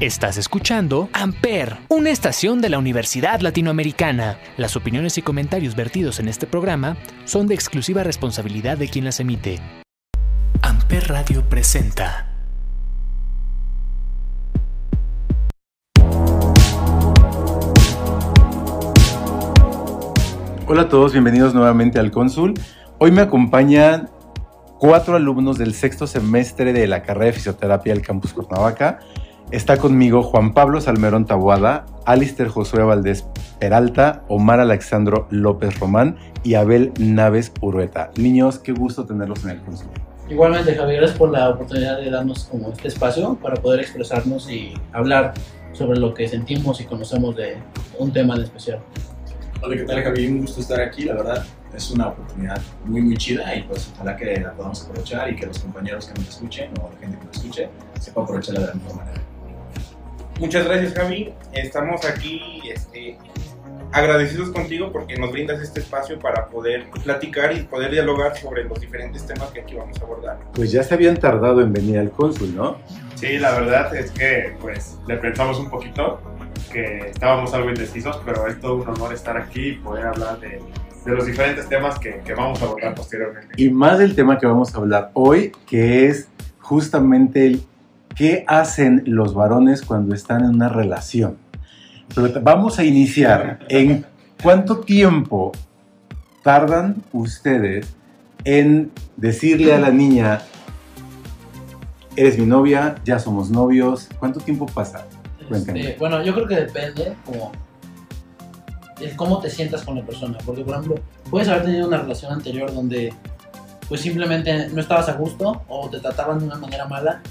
Estás escuchando Amper, una estación de la Universidad Latinoamericana. Las opiniones y comentarios vertidos en este programa son de exclusiva responsabilidad de quien las emite. Amper Radio presenta. Hola a todos, bienvenidos nuevamente al Cónsul. Hoy me acompañan cuatro alumnos del sexto semestre de la carrera de fisioterapia del campus Cuernavaca. Está conmigo Juan Pablo Salmerón Tabuada, Alister Josué Valdés Peralta, Omar Alexandro López Román y Abel Naves Urueta. Niños, qué gusto tenerlos en el Cónsul. Igualmente, Javier, gracias por la oportunidad de darnos como este espacio para poder expresarnos y hablar sobre lo que sentimos y conocemos de un tema en especial. Hola, ¿qué tal Javier? Un gusto estar aquí, la verdad es una oportunidad muy muy chida y pues ojalá que la podamos aprovechar y que los compañeros que nos escuchen o la gente que nos escuche sepa aprovecharla de la mejor manera. Muchas gracias Javi, estamos aquí este, agradecidos contigo porque nos brindas este espacio para poder platicar y poder dialogar sobre los diferentes temas que aquí vamos a abordar. Pues ya se habían tardado en venir al Cónsul, ¿no? Sí, la verdad es que pues le pensamos un poquito, que estábamos algo indecisos, pero es todo un honor estar aquí y poder hablar de, de los diferentes temas que, que, vamos a abordar posteriormente. Y más del tema que vamos a hablar hoy, que es justamente el qué hacen los varones cuando están en una relación. Pero vamos a iniciar en cuánto tiempo tardan ustedes en decirle a la niña, eres mi novia, ya somos novios, ¿cuánto tiempo pasa? Este, bueno, yo creo que depende como de cómo te sientas con la persona, porque por ejemplo, puedes haber tenido una relación anterior donde pues simplemente no estabas a gusto o te trataban de una manera mala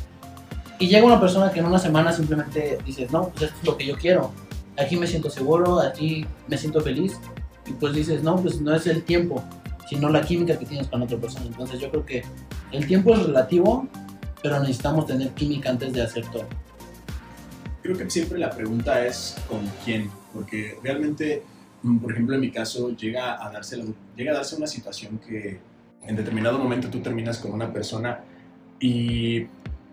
y llega una persona que en una semana simplemente dices, no, pues esto es lo que yo quiero, aquí me siento seguro, aquí me siento feliz y pues dices, no, pues no es el tiempo, sino la química que tienes con otra persona. Entonces yo creo que el tiempo es relativo, pero necesitamos tener química antes de hacer todo. Creo que siempre la pregunta es con quién, porque realmente, mm, por ejemplo, en mi caso, llega a darse, llega a darse una situación que en determinado momento tú terminas con una persona y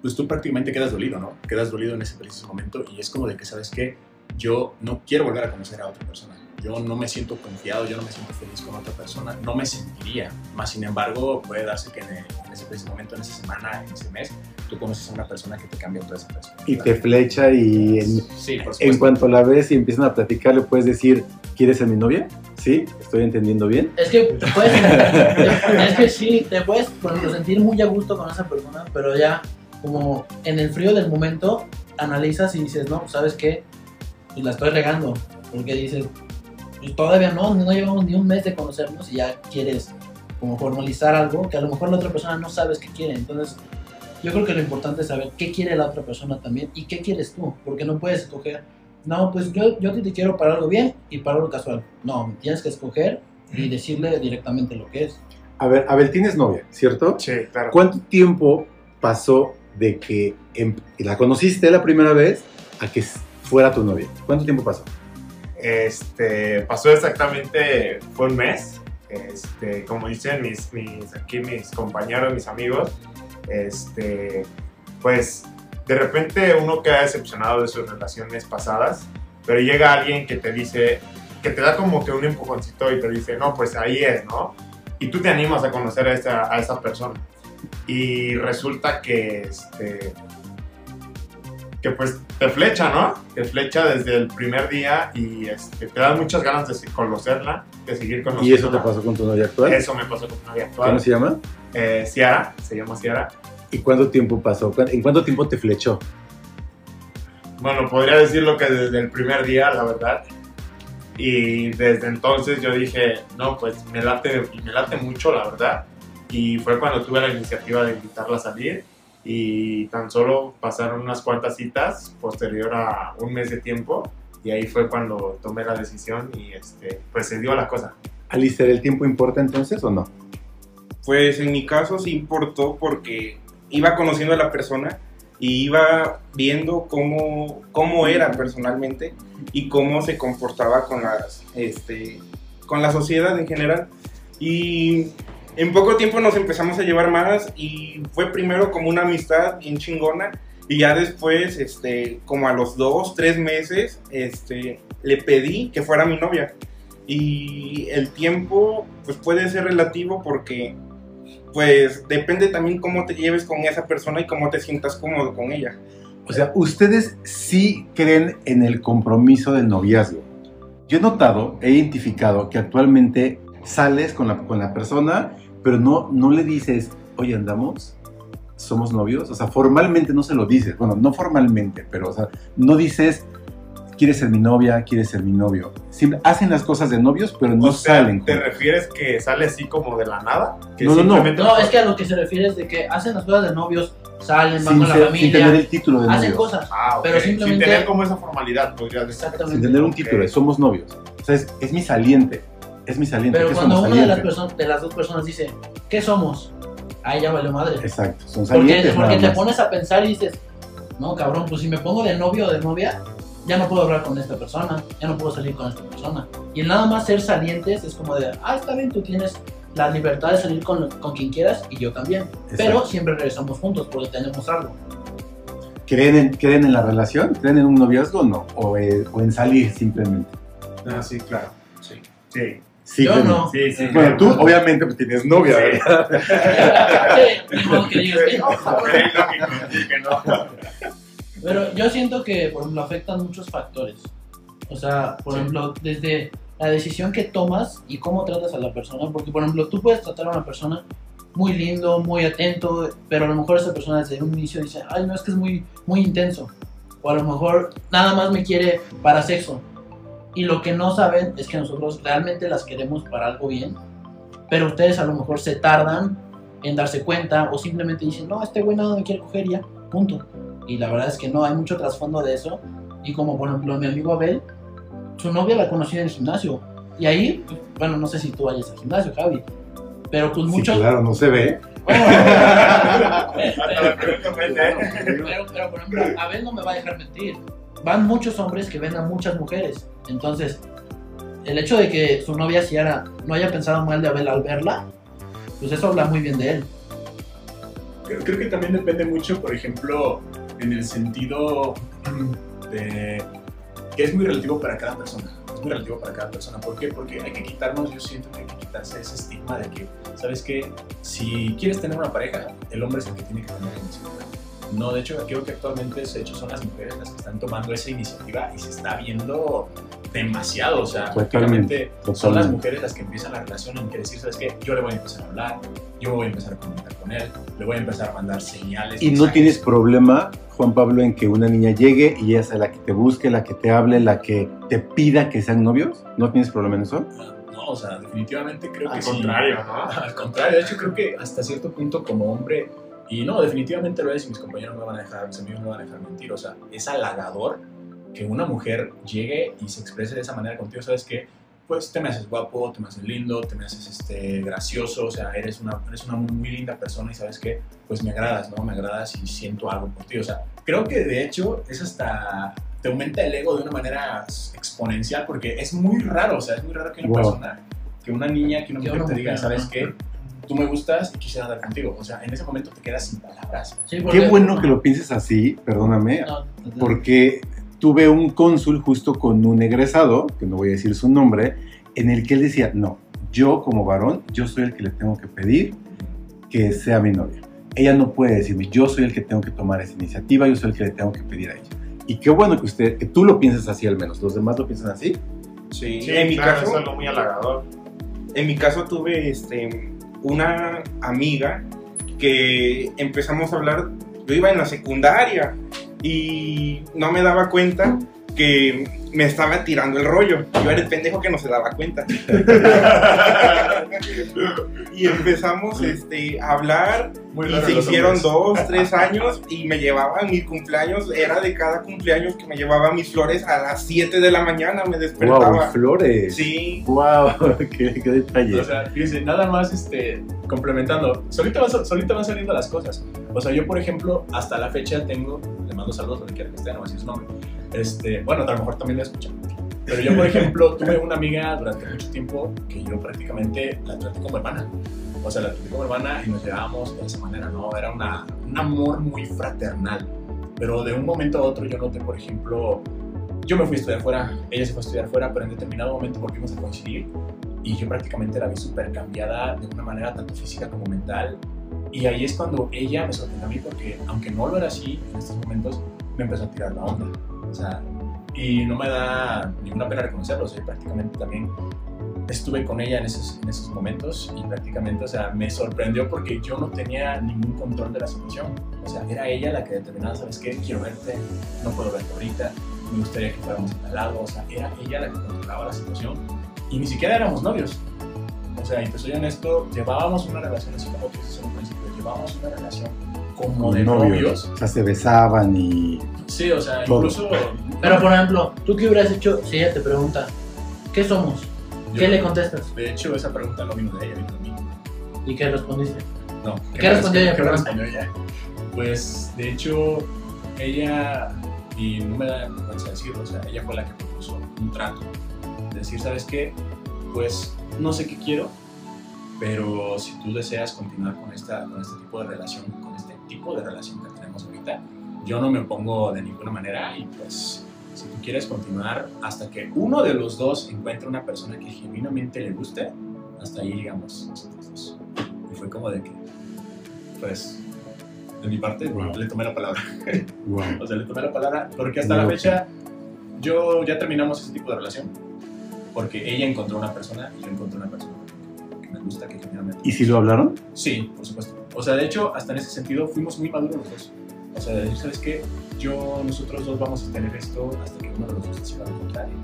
pues tú prácticamente quedas dolido, ¿no? Quedas dolido en ese preciso momento y es como de que, ¿sabes qué? Yo no quiero volver a conocer a otra persona. Yo no me siento confiado, yo no me siento feliz con otra persona, no me sentiría. Más sin embargo, puede darse que en, en ese preciso momento, en esa semana, en ese mes, tú conoces a una persona que te cambia toda esa persona. Y te flecha y en, sí, en cuanto la ves y empiezan a platicar, le puedes decir, ¿quieres ser mi novia? ¿Sí? ¿Estoy entendiendo bien? Es que, te puedes, es que sí, te puedes sentir muy a gusto con esa persona, pero ya como en el frío del momento analizas y dices, no, ¿sabes qué? Pues la estoy regando, porque dices, pues todavía no, no llevamos ni un mes de conocernos y ya quieres como formalizar algo que a lo mejor la otra persona no sabes qué quiere, entonces yo creo que lo importante es saber qué quiere la otra persona también y qué quieres tú, porque no puedes escoger, no, pues yo, yo te quiero para algo bien y para algo casual. No, tienes que escoger y decirle directamente lo que es. A ver, a ver, tienes novia, ¿cierto? Sí, claro. ¿Cuánto tiempo pasó de que em, la conociste la primera vez a que fuera tu novia? ¿Cuánto tiempo pasó? Este, pasó exactamente, fue un mes. Este, como dicen mis, mis, aquí mis compañeros, mis amigos, este, pues de repente uno queda decepcionado de sus relaciones pasadas, pero llega alguien que te dice, que te da como que un empujoncito y te dice, no, pues ahí es, ¿no? Y tú te animas a conocer a esa, a esa persona. Y resulta que, este, que pues te flecha, ¿no? Te flecha desde el primer día y este, te dan muchas ganas de conocerla, de seguir conociendo. ¿Y eso te pasó con tu novia actual? Eso me pasó con tu novia actual. ¿Cómo se llama? Eh, Ciara, se llama Ciara. ¿Y cuánto tiempo pasó? ¿En cuánto tiempo te flechó? Bueno, podría decirlo que desde el primer día, la verdad. Y desde entonces yo dije, no, pues me late, me late mucho, la verdad. Y fue cuando tuve la iniciativa de invitarla a salir. Y tan solo pasaron unas cuantas citas posterior a un mes de tiempo. Y ahí fue cuando tomé la decisión y este, pues se dio la cosa. Alistair, ¿el tiempo importa entonces o no? Pues en mi caso sí importó porque iba conociendo a la persona y iba viendo cómo, cómo era personalmente y cómo se comportaba con, las, este, con la sociedad en general. Y en poco tiempo nos empezamos a llevar más y fue primero como una amistad bien chingona Y ya después, este, como a los dos, tres meses, este, le pedí que fuera mi novia. Y el tiempo, pues puede ser relativo porque, pues, depende también cómo te lleves con esa persona y cómo te sientas cómodo con ella. O sea, ustedes sí creen en el compromiso del noviazgo. Yo he notado, he identificado que actualmente sales con la, con la persona, pero no, no le dices, oye, andamos, somos novios. O sea, formalmente no se lo dices. Bueno, no formalmente, pero, o sea, no dices, quieres ser mi novia, quieres ser mi novio. Siempre hacen las cosas de novios, pero no o sea, salen. ¿Te juntos. refieres que sale así como de la nada? Que No, no, no. No, es que a lo que se refiere es de que hacen las cosas de novios, salen, van con la ser- sin tener familia, el título de hacen novio. cosas. Ah, ok. Pero simplemente- Sin tener como esa formalidad, podrías decir. Exactamente. Sin tener un título, de somos novios. O sea, es, es mi saliente. Es mi saliente. Pero ¿qué cuando una de las, de las dos personas dice, ¿qué somos? Ahí ya valió madre. Exacto, son Porque, salientes. porque nada te pones a pensar y dices, no, cabrón, pues si me pongo de novio o de novia, ya no puedo hablar con esta persona, ya no puedo salir con esta persona. Y el nada más ser salientes es como de, ah, está bien, tú tienes la libertad de salir con, con quien quieras y yo también. Pero siempre regresamos juntos porque tenemos algo. ¿Creen en, ¿Creen en la relación? ¿Creen en un noviazgo o no? ¿O, eh, o en salir simplemente? Ah, sí, claro. Sí. Sí, Sí, Yo no. sí, sí. Bueno, tú obviamente pues, tienes novia, Sí. ¿verdad? Sí, ni modo que digas que no, cabrón. Sí, lógico decir que no. Pero yo siento que, por ejemplo, afectan muchos factores. O sea, por Sí. ejemplo, desde la decisión que tomas y cómo tratas a la persona. Porque, por ejemplo, tú puedes tratar a una persona muy lindo, muy atento, pero a lo mejor esa persona desde un inicio dice, ay, no, es que es muy, muy intenso. O a lo mejor nada más me quiere para sexo. Y lo que no saben es que nosotros realmente las queremos para algo bien, pero ustedes a lo mejor se tardan en darse cuenta o simplemente dicen, no, este güey nada me quiere coger ya, punto. Y la verdad es que no, hay mucho trasfondo de eso. Y como por ejemplo mi amigo Abel, su novia la conoció en el gimnasio. Y ahí, pues, bueno, no sé si tú vayas al gimnasio, Javi. Pero pues Sí, muchos... claro, no se ve. Bueno, pero, por ejemplo, Abel no me va a dejar mentir. Van muchos hombres que ven a muchas mujeres. Entonces, el hecho de que su novia Ciara no haya pensado mal de Abel al verla, pues eso habla muy bien de él. Creo, que también depende mucho, por ejemplo, en el sentido de que es muy relativo para cada persona. Es muy relativo para cada persona. ¿Por qué? Porque hay que quitarnos, yo siento que hay que quitarse ese estigma de que, ¿sabes qué? Si quieres tener una pareja, el hombre es el que tiene que la iniciativa. No, de hecho, creo que actualmente de hecho, son las mujeres las que están tomando esa iniciativa y se está viendo demasiado. O sea, Totalmente, prácticamente son las mujeres las que empiezan la relación en que decir, ¿sabes qué? Yo le voy a empezar a hablar, yo voy a empezar a comunicar con él, le voy a empezar a mandar señales. Y no tienes problema, Juan Pablo, en que una niña llegue y ella sea la que te busque, la que te hable, la que te pida que sean novios. ¿No tienes problema en eso? No, o sea, definitivamente creo que Al sí. contrario, ¿no? Al contrario, de hecho creo que hasta cierto punto como hombre, y no, definitivamente lo es, y mis compañeros no me van a dejar, mis amigos no me van a dejar mentir, o sea, es halagador que una mujer llegue y se exprese de esa manera contigo, ¿sabes qué? Pues te me haces guapo, te me haces lindo, te me haces este, gracioso, o sea, eres una, eres una muy, linda persona y sabes qué, pues me agradas, ¿no? Me agradas y siento algo por ti, o sea, creo que de hecho es hasta, te aumenta el ego de una manera exponencial porque es muy raro, o sea, es muy raro que una Wow. persona, que una niña, que una Que mujer te diga, ¿sabes qué? Tú me gustas y quisiera andar contigo. O sea, en ese momento te quedas sin palabras. Sí, porque- Qué bueno que lo pienses así, perdóname, No, porque tuve un cónsul justo con un egresado, que no voy a decir su nombre, en el que él decía, no, yo como varón, yo soy el que le tengo que pedir que sea mi novia. Ella no puede decirme, yo soy el que tengo que tomar esa iniciativa, yo soy el que le tengo que pedir a ella. Y qué bueno que usted, que tú lo pienses así al menos, los demás lo piensan así. Sí, Sí, en mi claro, caso, es algo muy halagador. en mi caso tuve este, una amiga que empezamos a hablar, yo iba en la secundaria y no me daba cuenta que me estaba tirando el rollo. Yo era el pendejo que no se daba cuenta. y empezamos este, a hablar Muy y se hicieron dos, tres años y me llevaban mis cumpleaños, era de cada cumpleaños que me llevaba mis flores a las 7 de la mañana, me ¡Wow! despertaba. Flores. Sí, ¡Wow! ¡Qué, qué detalle! O sea, fíjense, nada más este, complementando. Solito van, solito van saliendo las cosas. O sea, yo, por ejemplo, hasta la fecha tengo, le mando saludos donde quiera que esté, no voy a decir su nombre. Este, bueno, a lo mejor también la escuchan. Pero yo, por ejemplo, tuve una amiga durante mucho tiempo que yo prácticamente la traté como hermana. O sea, la traté como hermana y nos llevábamos de esa manera, ¿no? Era una, un amor muy fraternal. Pero de un momento a otro yo noté, por ejemplo, yo me fui a estudiar fuera, ella se fue a estudiar fuera, pero en determinado momento volvimos a coincidir y yo prácticamente la vi súper cambiada de una manera tanto física como mental. Y ahí es cuando ella me sorprendió a mí porque, aunque no lo era así en estos momentos, me empezó a tirar la onda. O y no me da ninguna pena reconocerlo, prácticamente también estuve con ella en esos, en esos momentos y prácticamente, o sea, me sorprendió porque yo no tenía ningún control de la situación. O sea, era ella la que determinaba, ¿sabes qué? Quiero verte, no puedo verte ahorita, me gustaría que fuéramos al lado, o sea, era ella la que controlaba la situación y ni siquiera éramos novios. O sea, y te soy honesto, llevábamos una relación así como tú dices en un principio, llevábamos una relación como de novios. O sea, se besaban y. Sí, o sea, Todo. incluso... Pero por ejemplo, ¿tú qué hubieras hecho si ella te pregunta, ¿qué somos? ¿Qué le contestas? De hecho, esa pregunta no vino de ella, vino de mí. ¿Y qué respondiste? No. ¿Qué respondió ella, ¿Qué perdón? respondió ella? Pues, de hecho, ella, y no me da vergüenza decirlo, o sea, ella fue la que propuso un trato. De decir, ¿sabes qué? Pues, no sé qué quiero, pero si tú deseas continuar con, esta, con este tipo de relación, tipo de relación que tenemos ahorita, yo no me opongo de ninguna manera y pues si tú quieres continuar hasta que uno de los dos encuentre una persona que genuinamente le guste, hasta ahí llegamos nosotros dos. Y fue como de que, pues, de mi parte, Wow. le tomé la palabra. Wow. O sea, le tomé la palabra porque hasta Wow. la fecha yo ya terminamos ese tipo de relación porque ella encontró una persona y yo encontré una persona que me gusta, que genuinamente ¿Y si lo hablaron? Sí, por supuesto. O sea, de hecho, hasta en ese sentido fuimos muy maduros los dos. O sea, de decir, ¿sabes qué? Yo, nosotros dos vamos a tener esto hasta que uno de los dos decida lo contrario.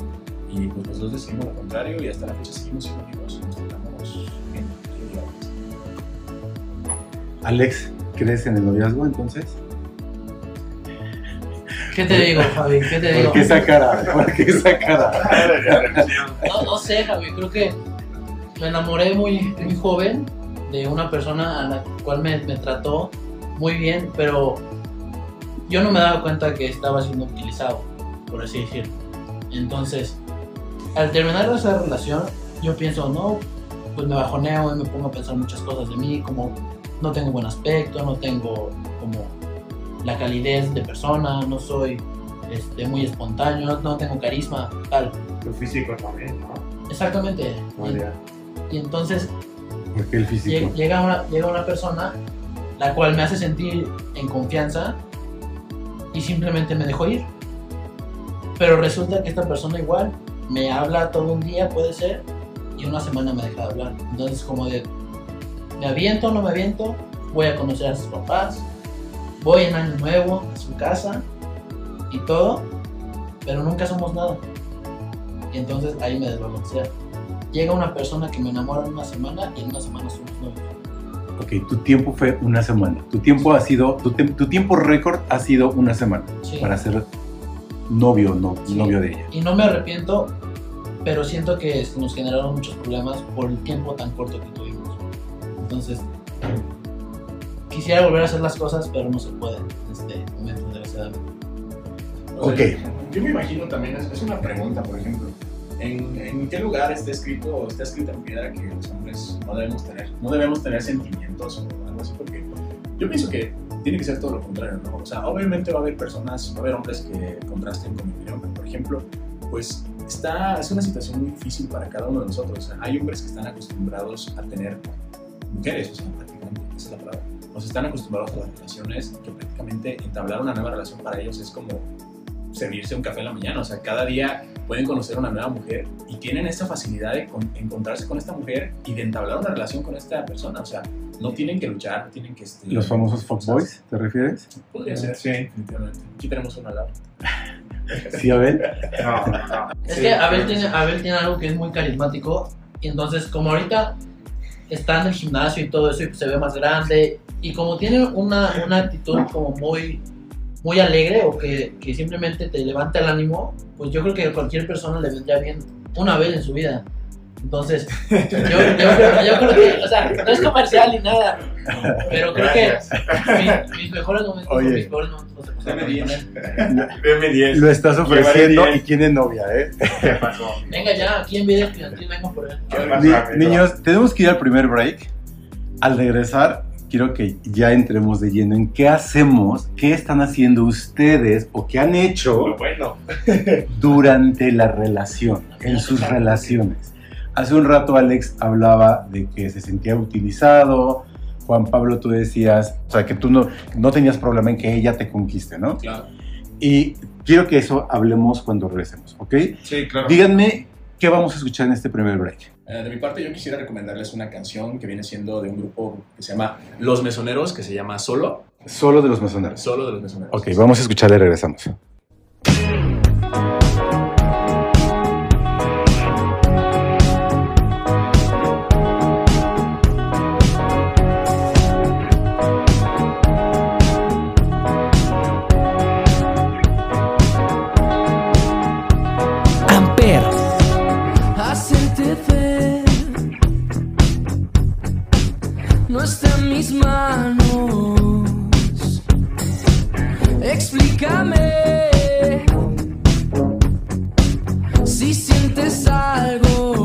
Y pues los dos decidimos lo contrario y hasta la fecha seguimos siendo amigos. Nos tratamos bien. Alex, ¿crees en el noviazgo entonces? ¿Qué te digo, Javi? ¿Qué te digo? ¿Por qué esa cara? ¿Por qué esa cara? No, no sé, Javi, creo que me enamoré muy, muy joven de una persona a la cual me, me trató muy bien, pero yo no me daba cuenta que estaba siendo utilizado, por así decirlo. Entonces, al terminar esa relación, yo pienso, no, pues me bajoneo y me pongo a pensar muchas cosas de mí, como no tengo buen aspecto, no tengo como la calidez de persona, no soy este, muy espontáneo, no, no tengo carisma, tal. Tu físico también, ¿no? Exactamente. Vale. Y entonces ¿Por qué el físico? lle- llega una, llega una persona la cual me hace sentir en confianza y simplemente me dejó ir. Pero resulta que esta persona igual me habla todo un día, puede ser, y una semana me deja de hablar. Entonces como de, me aviento, no me aviento, voy a conocer a sus papás, voy en año nuevo a su casa y todo, pero nunca somos nada. Y entonces ahí me desbalancea. Llega una persona que me enamora en una semana y en una semana somos novios. Ok, tu tiempo fue una semana. Tu tiempo ha sido, tu, tem- tu tiempo récord ha sido una semana Sí. para ser novio, no, Sí. novio de ella. Y no me arrepiento, pero siento que nos generaron muchos problemas por el tiempo tan corto que tuvimos. Entonces, quisiera volver a hacer las cosas, pero no se puede en este momento, desgraciadamente. Ok. Yo me imagino también, es, es una pregunta, por ejemplo. ¿En, en qué lugar está escrito está escrita en piedra que los hombres no debemos tener? No debemos tener sentimientos o algo así, porque yo pienso que tiene que ser todo lo contrario, ¿no? O sea, obviamente va a haber personas, va a haber hombres que contrasten con mi opinión, pero por ejemplo, pues está, es una situación muy difícil para cada uno de nosotros. O sea, hay hombres que están acostumbrados a tener mujeres, o sea, prácticamente, esa es la palabra. O sea, están acostumbrados a las relaciones que prácticamente entablar una nueva relación para ellos es como servirse un café en la mañana. O sea, cada día pueden conocer a una nueva mujer y tienen esa facilidad de con- encontrarse con esta mujer y de entablar una relación con esta persona. O sea, no tienen que luchar, no tienen que... este, ¿Los famosos fuckboys, te refieres? Podría ser, Sí. definitivamente. Aquí tenemos una lado. Sí, a ver. No, no. Es Sí, que Abel tiene. Abel tiene algo que es muy carismático. Y entonces, como ahorita está en el gimnasio y todo eso, y pues se ve más grande. Y como tiene una, una actitud como muy, muy alegre o que, que simplemente te levanta el ánimo, pues yo creo que a cualquier persona le vendría bien una vez en su vida. Entonces, yo, yo creo, yo creo que, o sea, no es comercial ni nada, pero creo que mi- mis mejores momentos Oye. son mis peores momentos diez. él. Deme 10. Lo estás ofreciendo y tiene novia, ¿eh? ¿Qué pasó? Venga ya, aquí en video estudiantil vengo por él. ¿Qué pasó, Ni- niños, tenemos que ir al primer break. Al regresar, quiero que ya entremos de lleno en qué hacemos, qué están haciendo ustedes o qué han hecho Bueno, durante la relación, en sus relaciones. Hace un rato Alex hablaba de que se sentía utilizado. Juan Pablo, tú decías, o sea, que tú no, no tenías problema en que ella te conquiste, ¿no? Claro. Y quiero que eso hablemos cuando regresemos, ¿ok? sí, claro. Díganme qué vamos a escuchar en este primer break. Eh, de mi parte, yo quisiera recomendarles una canción que viene siendo de un grupo que se llama Los Mesoneros, que se llama Solo. Solo de los mesoneros. Solo de los Mesoneros. Ok, vamos a escucharla y regresamos. Explícame si sientes algo.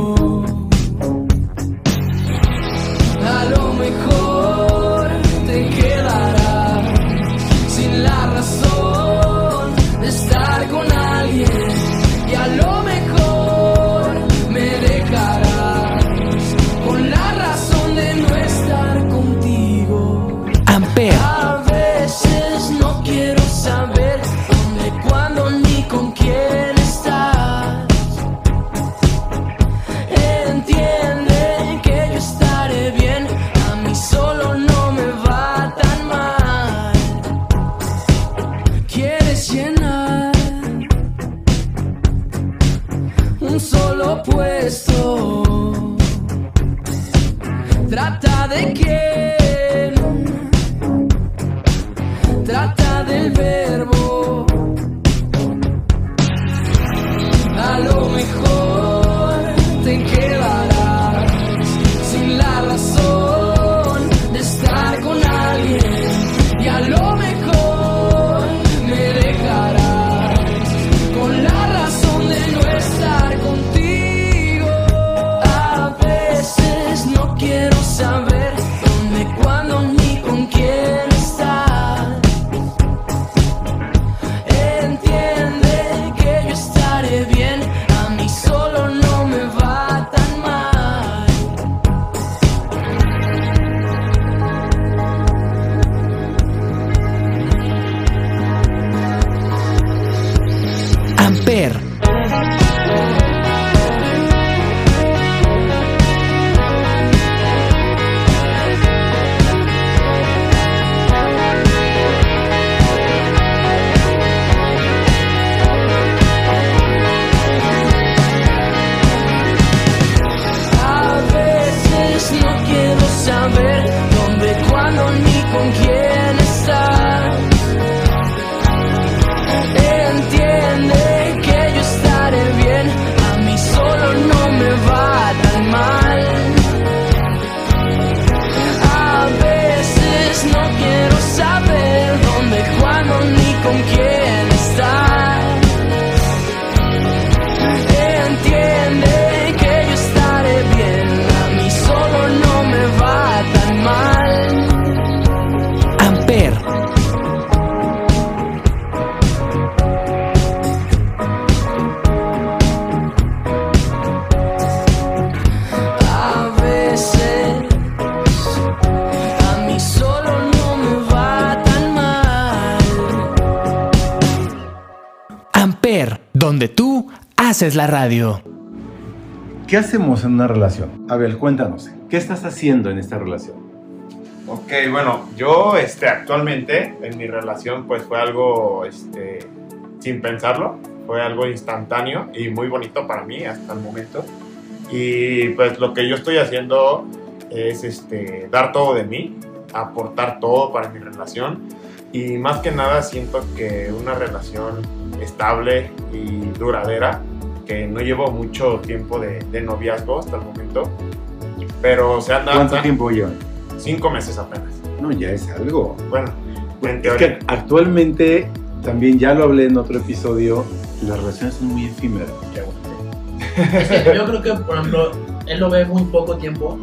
Haces la radio. ¿Qué hacemos en una relación? A ver, cuéntanos. ¿Qué estás haciendo en esta relación? Ok, bueno, yo este, actualmente en mi relación pues fue algo este, sin pensarlo, fue algo instantáneo y muy bonito para mí hasta el momento. Y pues lo que yo estoy haciendo es este, dar todo de mí, aportar todo para mi relación y más que nada siento que una relación estable y duradera, que no llevo mucho tiempo de, de noviazgo hasta el momento, pero se anda ¿Cuánto tiempo llevan? cinco meses apenas. No, ya es algo. Bueno, en Es que actualmente, también ya lo hablé en otro episodio, las relaciones son muy efímeras. Es que yo creo que, por ejemplo, él lo ve muy poco tiempo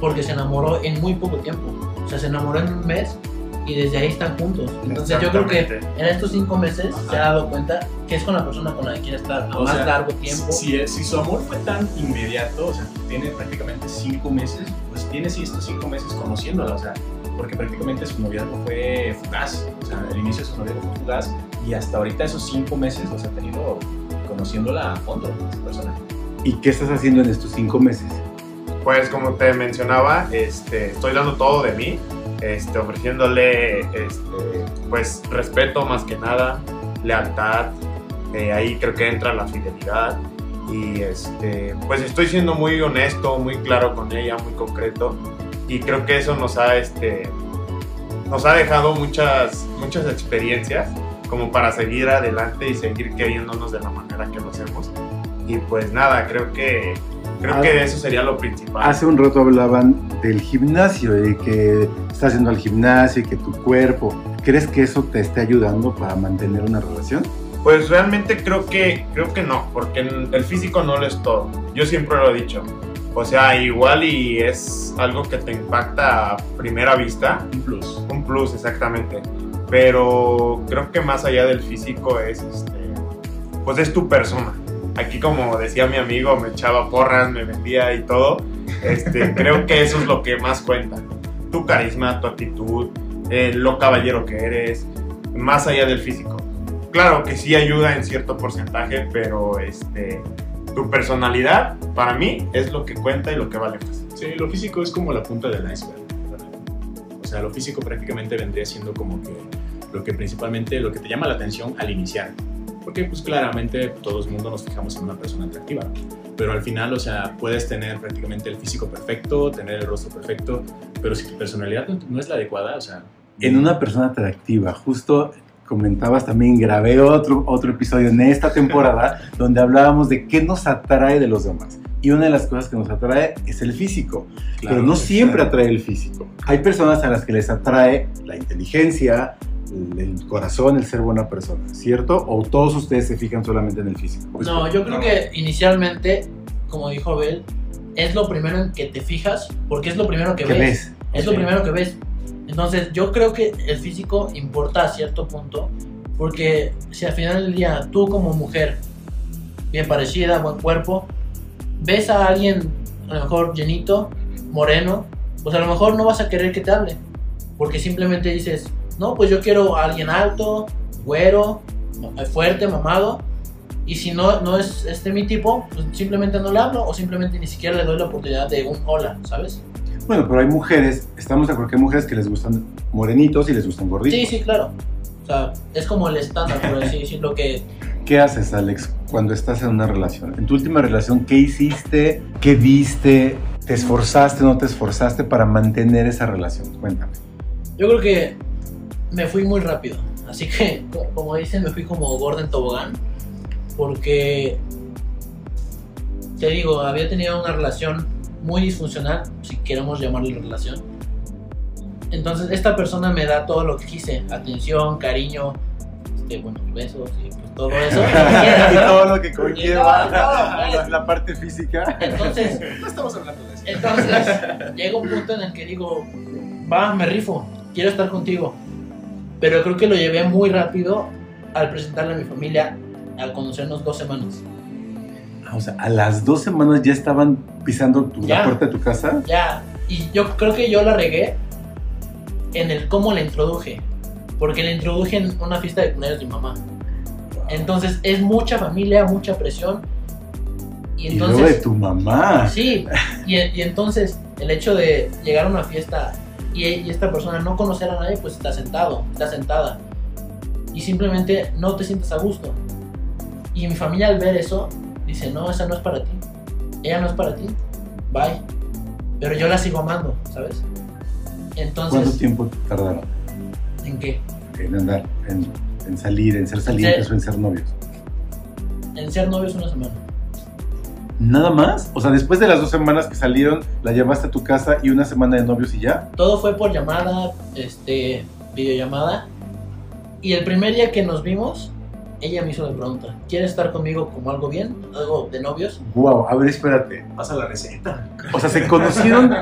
porque se enamoró en muy poco tiempo. O sea, se enamoró en un mes y desde ahí están juntos. Entonces yo creo que en estos cinco meses se ha dado cuenta que es con la persona con la que quiere estar a O más sea, largo tiempo. Si, si su amor fue tan inmediato, o sea, tiene prácticamente cinco meses, pues tiene sí estos cinco meses conociéndola, o sea, porque prácticamente su noviazgo fue fugaz, o sea, el inicio de su noviazgo fue fugaz y hasta ahorita esos cinco meses los ha tenido conociéndola a fondo, esa persona. ¿Y qué estás haciendo en estos cinco meses? Pues como te mencionaba, este, estoy dando todo de mí, este, ofreciéndole este, pues respeto más que nada, lealtad, eh, ahí creo que entra la fidelidad. Y este, pues estoy siendo muy honesto, muy claro con ella, muy concreto. Y creo que eso nos ha, este, nos ha dejado muchas, muchas experiencias como para seguir adelante y seguir queriéndonos de la manera que lo hacemos. Y pues nada, creo que creo que eso sería lo principal. Hace un rato hablaban del gimnasio, de que estás yendo al gimnasio y que tu cuerpo. ¿Crees que eso te esté ayudando para mantener una relación? Pues realmente creo que, creo que no, porque el físico no lo es todo. Yo siempre lo he dicho. O sea, igual y es algo que te impacta a primera vista, Un plus. un plus exactamente. Pero creo que más allá del físico es, este, pues es tu persona. Aquí como decía mi amigo, me echaba porras, me vendía y todo. Este, creo que eso es lo que más cuenta. Tu carisma, tu actitud, eh, lo caballero que eres, más allá del físico. Claro que sí ayuda en cierto porcentaje, pero este, tu personalidad para mí es lo que cuenta y lo que vale más. Sí, lo físico es como la punta del iceberg. O sea, lo físico prácticamente vendría siendo como que lo que principalmente, lo que te llama la atención al iniciar. Porque pues claramente todo el mundo nos fijamos en una persona atractiva. Pero al final, o sea, puedes tener prácticamente el físico perfecto, tener el rostro perfecto, pero si tu personalidad no- no es la adecuada, o sea... En una persona atractiva, justo comentabas también, grabé otro, otro episodio en esta temporada donde hablábamos de qué nos atrae de los demás. Y una de las cosas que nos atrae es el físico. claro, pero no siempre claro. atrae el físico. Hay personas a las que les atrae la inteligencia, el, el corazón, el ser buena persona, ¿cierto? ¿O todos ustedes se fijan solamente en el físico? Pues, No, yo creo No. que inicialmente, como dijo Abel, es lo primero en que te fijas porque es lo primero que, ¿Qué ves. ves? Es lo primero que ves. Entonces, yo creo que el físico importa a cierto punto porque si al final del día tú como mujer, bien parecida, buen cuerpo, ves a alguien a lo mejor llenito, moreno, pues a lo mejor no vas a querer que te hable. Porque simplemente dices, no, pues yo quiero a alguien alto, güero, fuerte, mamado. Y si no, no es este mi tipo, pues simplemente no le hablo o simplemente ni siquiera le doy la oportunidad de un hola, ¿sabes? Bueno, pero hay mujeres, estamos de acuerdo que hay mujeres que les gustan morenitos y les gustan gorditos. Sí, sí, claro. O sea, es como el estándar, por así decirlo, que ¿Qué haces, Alex, cuando estás en una relación? En tu última relación, ¿qué hiciste? ¿Qué viste? ¿Te esforzaste o no te esforzaste para mantener esa relación? Cuéntame. yo creo que me fui muy rápido. Así que, co- como dicen, me fui como gordo en tobogán. Porque, te digo, había tenido una relación muy disfuncional, si queremos llamarle relación. Entonces, esta persona me da todo lo que quise: atención, cariño, este, bueno, besos y pues, todo eso. y todo lo que conlleva la parte física. Entonces, No estamos hablando de eso. Entonces, llega un punto en el que digo, va, me rifo, quiero estar contigo. Pero creo que lo llevé muy rápido al presentarle a mi familia, al conocernos dos semanas. O sea, a las dos semanas ya estaban pisando tu- la Ya. puerta de tu casa. Ya, y yo creo que yo la regué en el cómo la introduje. Porque la introduje en una fiesta de cumpleaños de mi mamá. Entonces, es mucha familia, mucha presión. Y Y luego de entonces, tu mamá. Sí, y, y entonces el hecho de llegar a una fiesta y, y esta persona no conocer a nadie, pues está sentado, está sentada. Y simplemente no te sientes a gusto. Y mi familia al ver eso, dice, no, esa no es para ti. Ella no es para ti. Bye. Pero yo la sigo amando, ¿sabes? ¿Cuánto Entonces, tiempo tardaron ¿en qué? en andar, en, en salir, en ser salientes o en ser novios? En ser novios una semana. ¿Nada más? O sea, después de las dos semanas que salieron, la llevaste a tu casa y una semana de novios y ya. Todo fue por llamada, este, videollamada. Y el primer día que nos vimos, ella me hizo la pregunta, ¿quieres estar conmigo como algo bien? ¿Algo de novios? Wow, a ver, espérate. Pasa la receta. O sea, se conocieron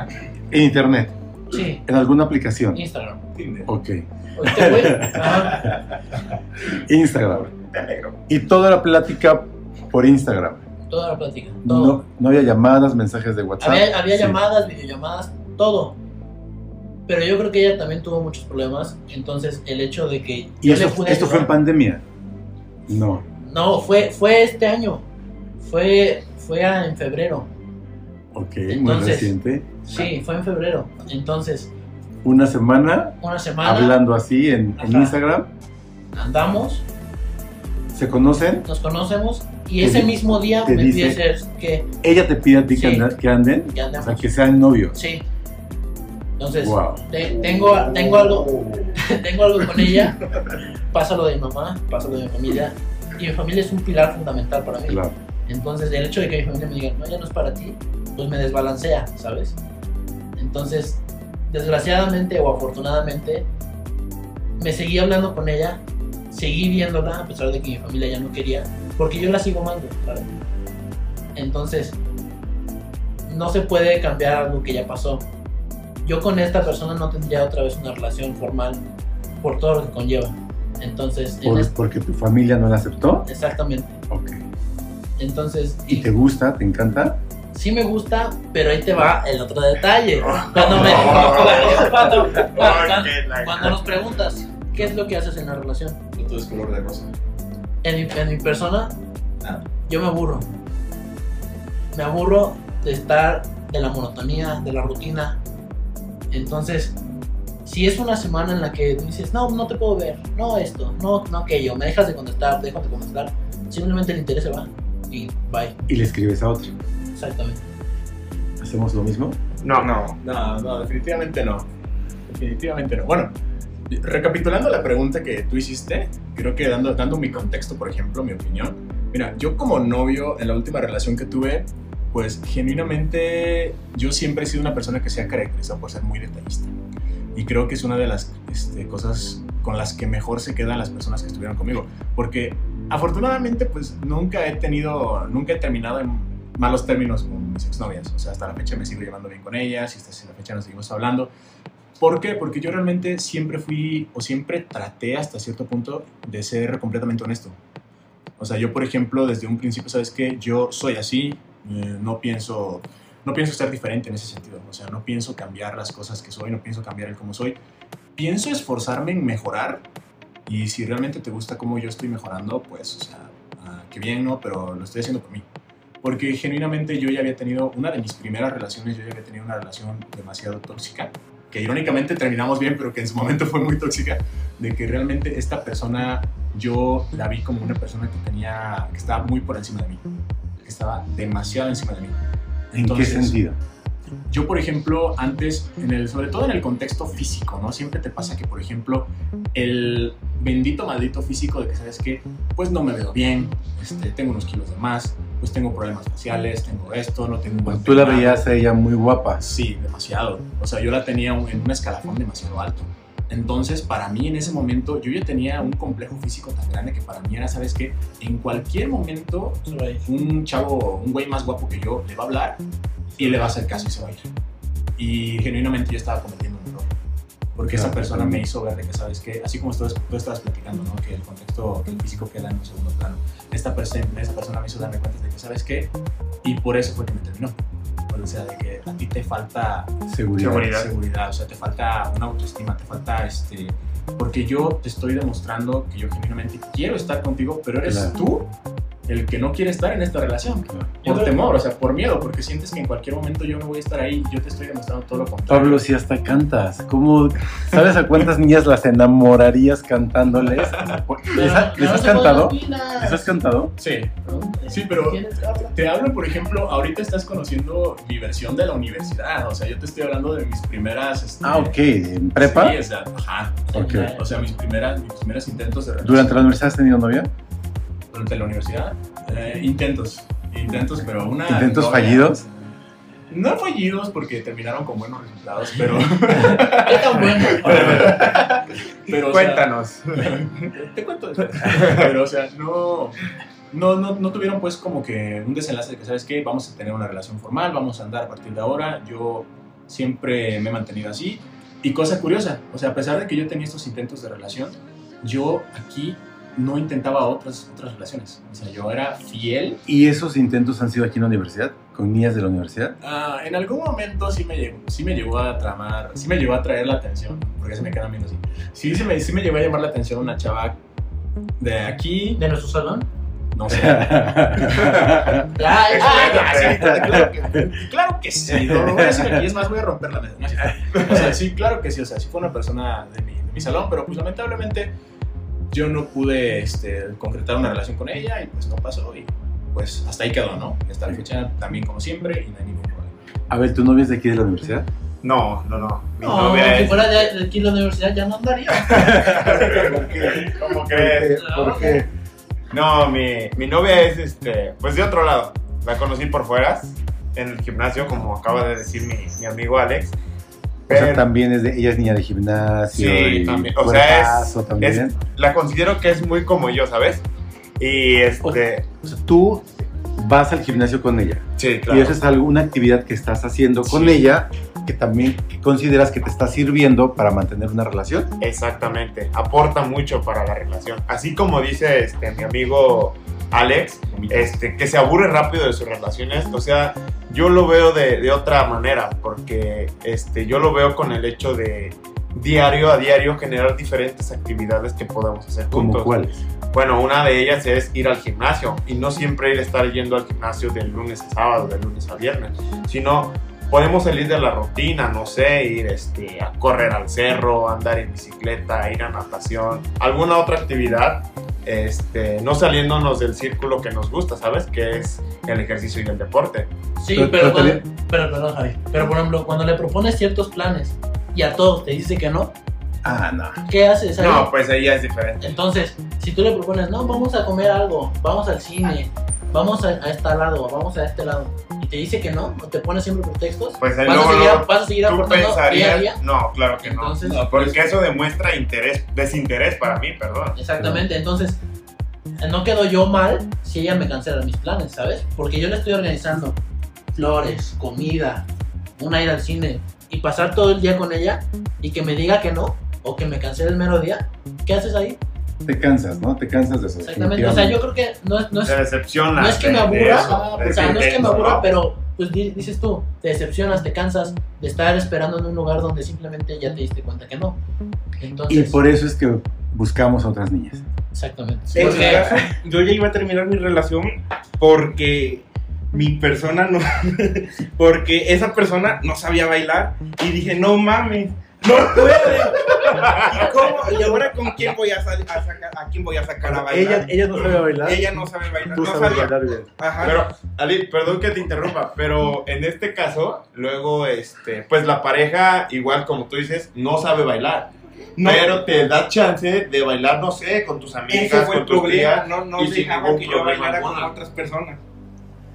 en internet. Sí, ¿En alguna aplicación? Instagram. Tinder. Ok. Güey, ajá, Instagram. Y toda la plática por Instagram. Toda la plática, todo. No, no había llamadas, mensajes de WhatsApp. había había Sí. llamadas, videollamadas, todo. Pero yo creo que ella también tuvo muchos problemas. Entonces, el hecho de que. ¿Y yo eso, le pude esto fue en pandemia? No. No, fue, fue este año. Fue, fue en febrero. Ok, muy reciente. Sí, fue en febrero. Entonces, Una semana una semana hablando así en, en. Instagram. andamos, ¿Se conocen? nos conocemos. Y ese mismo día me dice- pide ser que Ella te pide a ti que, Sí. anda- que anden. que O sea, que sean novios. Sí. Entonces, Wow. te- tengo, tengo algo. tengo algo con ella, pasa lo de mi mamá, pasa lo de mi familia, y mi familia es un pilar fundamental para mí. Claro. Entonces, el hecho de que mi familia me diga, no, ya no es para ti, pues me desbalancea, ¿sabes? Entonces, desgraciadamente o afortunadamente, me seguí hablando con ella, seguí viéndola, a pesar de que mi familia ya no quería, porque yo la sigo amando, ¿sabes? Entonces, no se puede cambiar algo que ya pasó. Yo con esta persona no tendría otra vez una relación formal por todo lo que conlleva. Entonces, en Por- este- porque tu familia no la aceptó. exactamente. Ok. Entonces, ¿Y te gusta? ¿Te encanta? sí me gusta, pero ahí te va el otro detalle. Cuando, me, cuando, cuando- cuando nos preguntas, ¿qué es lo que haces en la relación? No todo es color de rosa. En mi, en mi persona, yo me aburro. Me aburro de estar de la monotonía, de la rutina. Entonces, si es una semana en la que dices, no, no te puedo ver, no esto, no, no aquello, me dejas de contestar, dejo de contestar, simplemente el interés se va y bye. Y le escribes a otro. Exactamente. ¿Hacemos lo mismo? No, no. No, no, definitivamente no. Definitivamente no. Bueno, recapitulando la pregunta que tú hiciste, creo que dando, dando mi contexto, por ejemplo, mi opinión. Mira, yo como novio en la última relación que tuve, pues genuinamente yo siempre he sido una persona que se ha caracterizado por ser muy detallista. Y creo que es una de las este, cosas con las que mejor se quedan las personas que estuvieron conmigo. Porque afortunadamente pues nunca he tenido, nunca he terminado en malos términos con mis exnovias. O sea, hasta la fecha me sigo llevando bien con ellas y hasta la fecha nos seguimos hablando. ¿Por qué? Porque yo realmente siempre fui o siempre traté hasta cierto punto de ser completamente honesto. O sea, yo por ejemplo desde un principio, ¿sabes qué? Yo soy así, eh, no pienso... No pienso ser diferente en ese sentido, o sea, no pienso cambiar las cosas que soy, no pienso cambiar el cómo soy. Pienso esforzarme en mejorar y si realmente te gusta cómo yo estoy mejorando, pues, o sea, ah, qué bien, ¿no? Pero lo estoy haciendo por mí. Porque genuinamente yo ya había tenido, una de mis primeras relaciones, yo ya había tenido una relación demasiado tóxica, que irónicamente terminamos bien, pero que en su momento fue muy tóxica, de que realmente esta persona, yo la vi como una persona que tenía, que estaba muy por encima de mí, que estaba demasiado encima de mí. ¿En qué sentido? Yo, por ejemplo, antes, en el, sobre todo en el contexto físico, ¿no? Siempre te pasa que, por ejemplo, el bendito maldito físico de que, ¿sabes qué? Pues no me veo bien, este, tengo unos kilos de más, pues tengo problemas faciales, tengo esto, no tengo un buen Tú la veías a ella muy guapa. Sí, demasiado. O sea, yo la tenía en un escalafón demasiado alto. Entonces, para mí en ese momento, yo ya tenía un complejo físico tan grande que para mí era, ¿sabes qué? En cualquier momento, un chavo, un güey más guapo que yo, le va a hablar y le va a hacer caso y se va a ir. Y genuinamente yo estaba cometiendo un error. Porque esa Claro. persona me hizo ver de que, ¿sabes qué? Así como tú, tú estabas platicando, ¿no? Que el contexto que el físico queda en un segundo plano. Esta, persona esta persona me hizo darme cuenta de que, ¿sabes qué? Y por eso fue que me terminó. O sea, de que a ti te falta Seguridad. Seguridad. seguridad, o sea, te falta una autoestima, te falta este... Porque yo te estoy demostrando que yo genuinamente quiero estar contigo, pero eres Claro. tú el que no quiere estar en esta relación. Claro. Por temor, o sea, por miedo, porque sientes que en cualquier momento yo no voy a estar ahí y yo te estoy demostrando todo lo contrario. Pablo, si hasta cantas, ¿cómo, ¿sabes a cuántas niñas las enamorarías cantándoles? ¿Les, ha- les has cantado? ¿Les has cantado? Sí, Sí, pero- te hablo, por ejemplo, ahorita estás conociendo mi versión de la universidad, o sea, yo te estoy hablando de mis primeras... este, Ah, ok, ¿en prepa? Sí, o sea, ajá. Ok. O sea, mis primeras, mis primeros intentos de relación. ¿Durante la universidad has tenido novia? Durante la universidad. Eh, intentos, intentos, pero una. ¿Intentos novia- fallidos? No fallidos porque terminaron con buenos resultados, pero. ¿Qué tan bueno? pero o sea, Cuéntanos. te cuento después. Pero, o sea, no. No, no, no tuvieron pues como que un desenlace de que, ¿sabes qué? Vamos a tener una relación formal, vamos a andar a partir de ahora. Yo siempre me he mantenido así. Y cosa curiosa, o sea, a pesar de que yo tenía estos intentos de relación, yo aquí no intentaba otras, otras relaciones. O sea, yo era fiel. ¿Y esos intentos han sido aquí en la universidad? ¿Con niñas de la universidad? Ah, en algún momento sí me, llegó, sí me llegó a tramar, sí me llegó a traer la atención, porque se me quedan viendo así. Sí, sí me, sí me llegó a llamar la atención una chava de aquí, ¿De nuestro salón? no sé. Ya, ya, sí, claro, que, claro que sí. No, no voy a decir aquí, es más, voy a romper la mesa. No. O sea, sí, claro que sí. O sea, sí fue una persona de mi, de mi salón, pero pues lamentablemente yo no pude este, concretar una relación con ella y pues no pasó. Y pues hasta ahí quedó, ¿no? Hasta la fecha también, como siempre, y no hay ningún problema. A ver, ¿tu novia es de aquí de la universidad? No, no, no. Mi No, novia si es. fuera de, de aquí en la universidad ya no andaría. ¿Cómo crees? ¿Por qué? No, mi, mi novia es este, pues de otro lado. La conocí por fuera, en el gimnasio, como acaba de decir mi, mi amigo Alex. O sea, también es de, ella es niña de gimnasio Sí, y también. O sea, es- cuerpazo también. es- la considero que es muy como yo, ¿sabes? Y este. O sea, tú vas al gimnasio con ella Sí, claro. y eso es algo, una actividad que estás haciendo con Sí. ella que también consideras que te está sirviendo para mantener una relación. Exactamente, aporta mucho para la relación. Así como dice este, mi amigo Alex, este, que se aburre rápido de sus relaciones, o sea, yo lo veo de, de otra manera, porque este, yo lo veo con el hecho de diario a diario generar diferentes actividades que podamos hacer ¿Como juntos. cuáles? Bueno, una de ellas es ir al gimnasio y no siempre ir a estar yendo al gimnasio de lunes a sábado, de lunes a viernes, sino podemos salir de la rutina, no sé, ir este, a correr al cerro, andar en bicicleta, ir a natación, alguna otra actividad, este, no saliéndonos del círculo que nos gusta, ¿sabes? Que es el ejercicio y el deporte. Sí, Pero- pero, pero cuando- pero, perdón, Javi. Pero por ejemplo, cuando le propones ciertos planes y a todos te dice que no, Ah, no. ¿qué haces? ahí? No, pues ella es diferente. Entonces, si tú le propones, no, vamos a comer algo, vamos al cine, vamos a, a este lado, vamos a este lado, y te dice que no, o te pone siempre pretextos, Pues ahí vas, luego, a seguir, luego, vas a seguir tú aportando día a pensarías, día. no, claro que no. Entonces, No, Porque eso demuestra interés, desinterés para mí, perdón. Exactamente, entonces no quedo yo mal si ella me cancela mis planes, ¿sabes? Porque yo le estoy organizando flores, comida, una ida al cine y pasar todo el día con ella y que me diga que no o que me cancele el mero día. ¿Qué haces ahí? Te cansas, ¿no? Te cansas de eso. Exactamente, o sea, yo creo que no, es- no es, Se decepciona. no es que me aburra, eso, o sea, no es que me aburra, ¿no? pero pues di- dices tú, te decepcionas, te cansas de estar esperando en un lugar donde simplemente ya te diste cuenta que no. Entonces, Y por eso es que buscamos a otras niñas. exactamente. Porque- yo ya iba a terminar mi relación porque mi persona no. Porque esa persona no sabía bailar y dije, no mames, no puede. ¿Y, cómo? ¿Y ahora con quién voy a, sacar, a quién voy a sacar a bailar? ella no sabe bailar. Ella no sabe bailar. Tú No sabes sabía. bailar bien. Ajá. Pero, Ali, perdón que te interrumpa, pero en este caso, luego, este, pues la pareja, igual como tú dices, no sabe bailar. no, Pero te da chance de bailar, no sé, con tus amigas, con tus tías. No, no y sin dejaba que yo bailara con alguno. otras personas.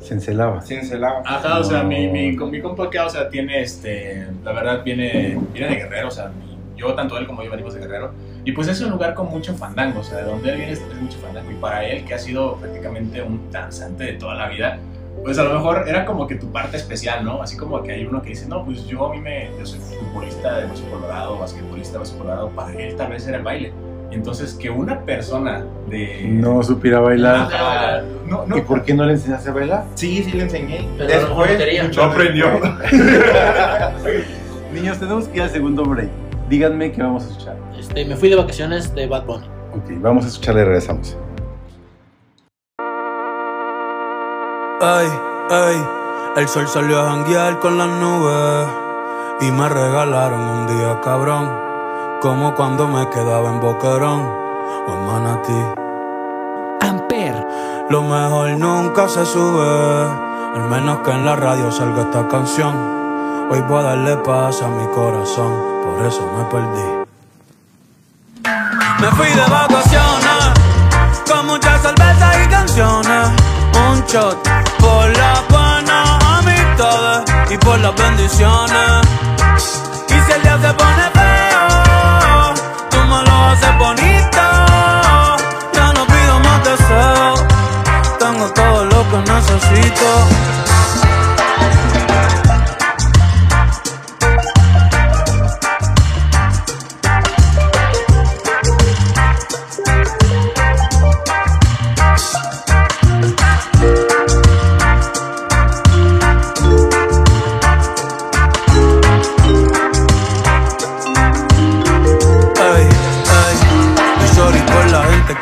Se encelaba. Se encelaba. Ajá, o sea, mi, mi, con mi compa acá, o sea, tiene, este, la verdad, viene, viene de Guerrero, o sea, mi- yo, tanto él como yo venimos de Guerrero, y pues es un lugar con mucho fandango, o sea, de donde él viene es, mucho fandango, y para él, que ha sido prácticamente un danzante de toda la vida, pues a lo mejor era como que tu parte especial, ¿no? Así como que hay uno que dice, no, pues yo a mí me, yo soy futbolista de Hueso Colorado, basquetbolista de Hueso Colorado, para él tal vez era el baile. Y entonces que una persona de... No supiera bailar. Ajá, no, no, ¿Y por qué no le enseñaste a bailar? Sí, sí le enseñé. Pero mucho No aprendió. Niños, tenemos que ir al segundo break. Díganme qué vamos a escuchar. Este, me fui de vacaciones de Bad Bunny. Ok, vamos a escucharle y regresamos. Ey, ey, el sol salió a janguear con las nubes y me regalaron un día cabrón, como cuando me quedaba en Boquerón o en Manatí. Amper, Lo mejor nunca se sube, al menos que en la radio salga esta canción. Hoy voy a darle paz a mi corazón, por eso me perdí. Me fui de vacaciones, con muchas cervezas y canciones. Un shot por las buenas amistades y por las bendiciones. Y si el día se pone feo, tú me lo haces bonito. Ya no pido más deseos, tengo todo lo que necesito.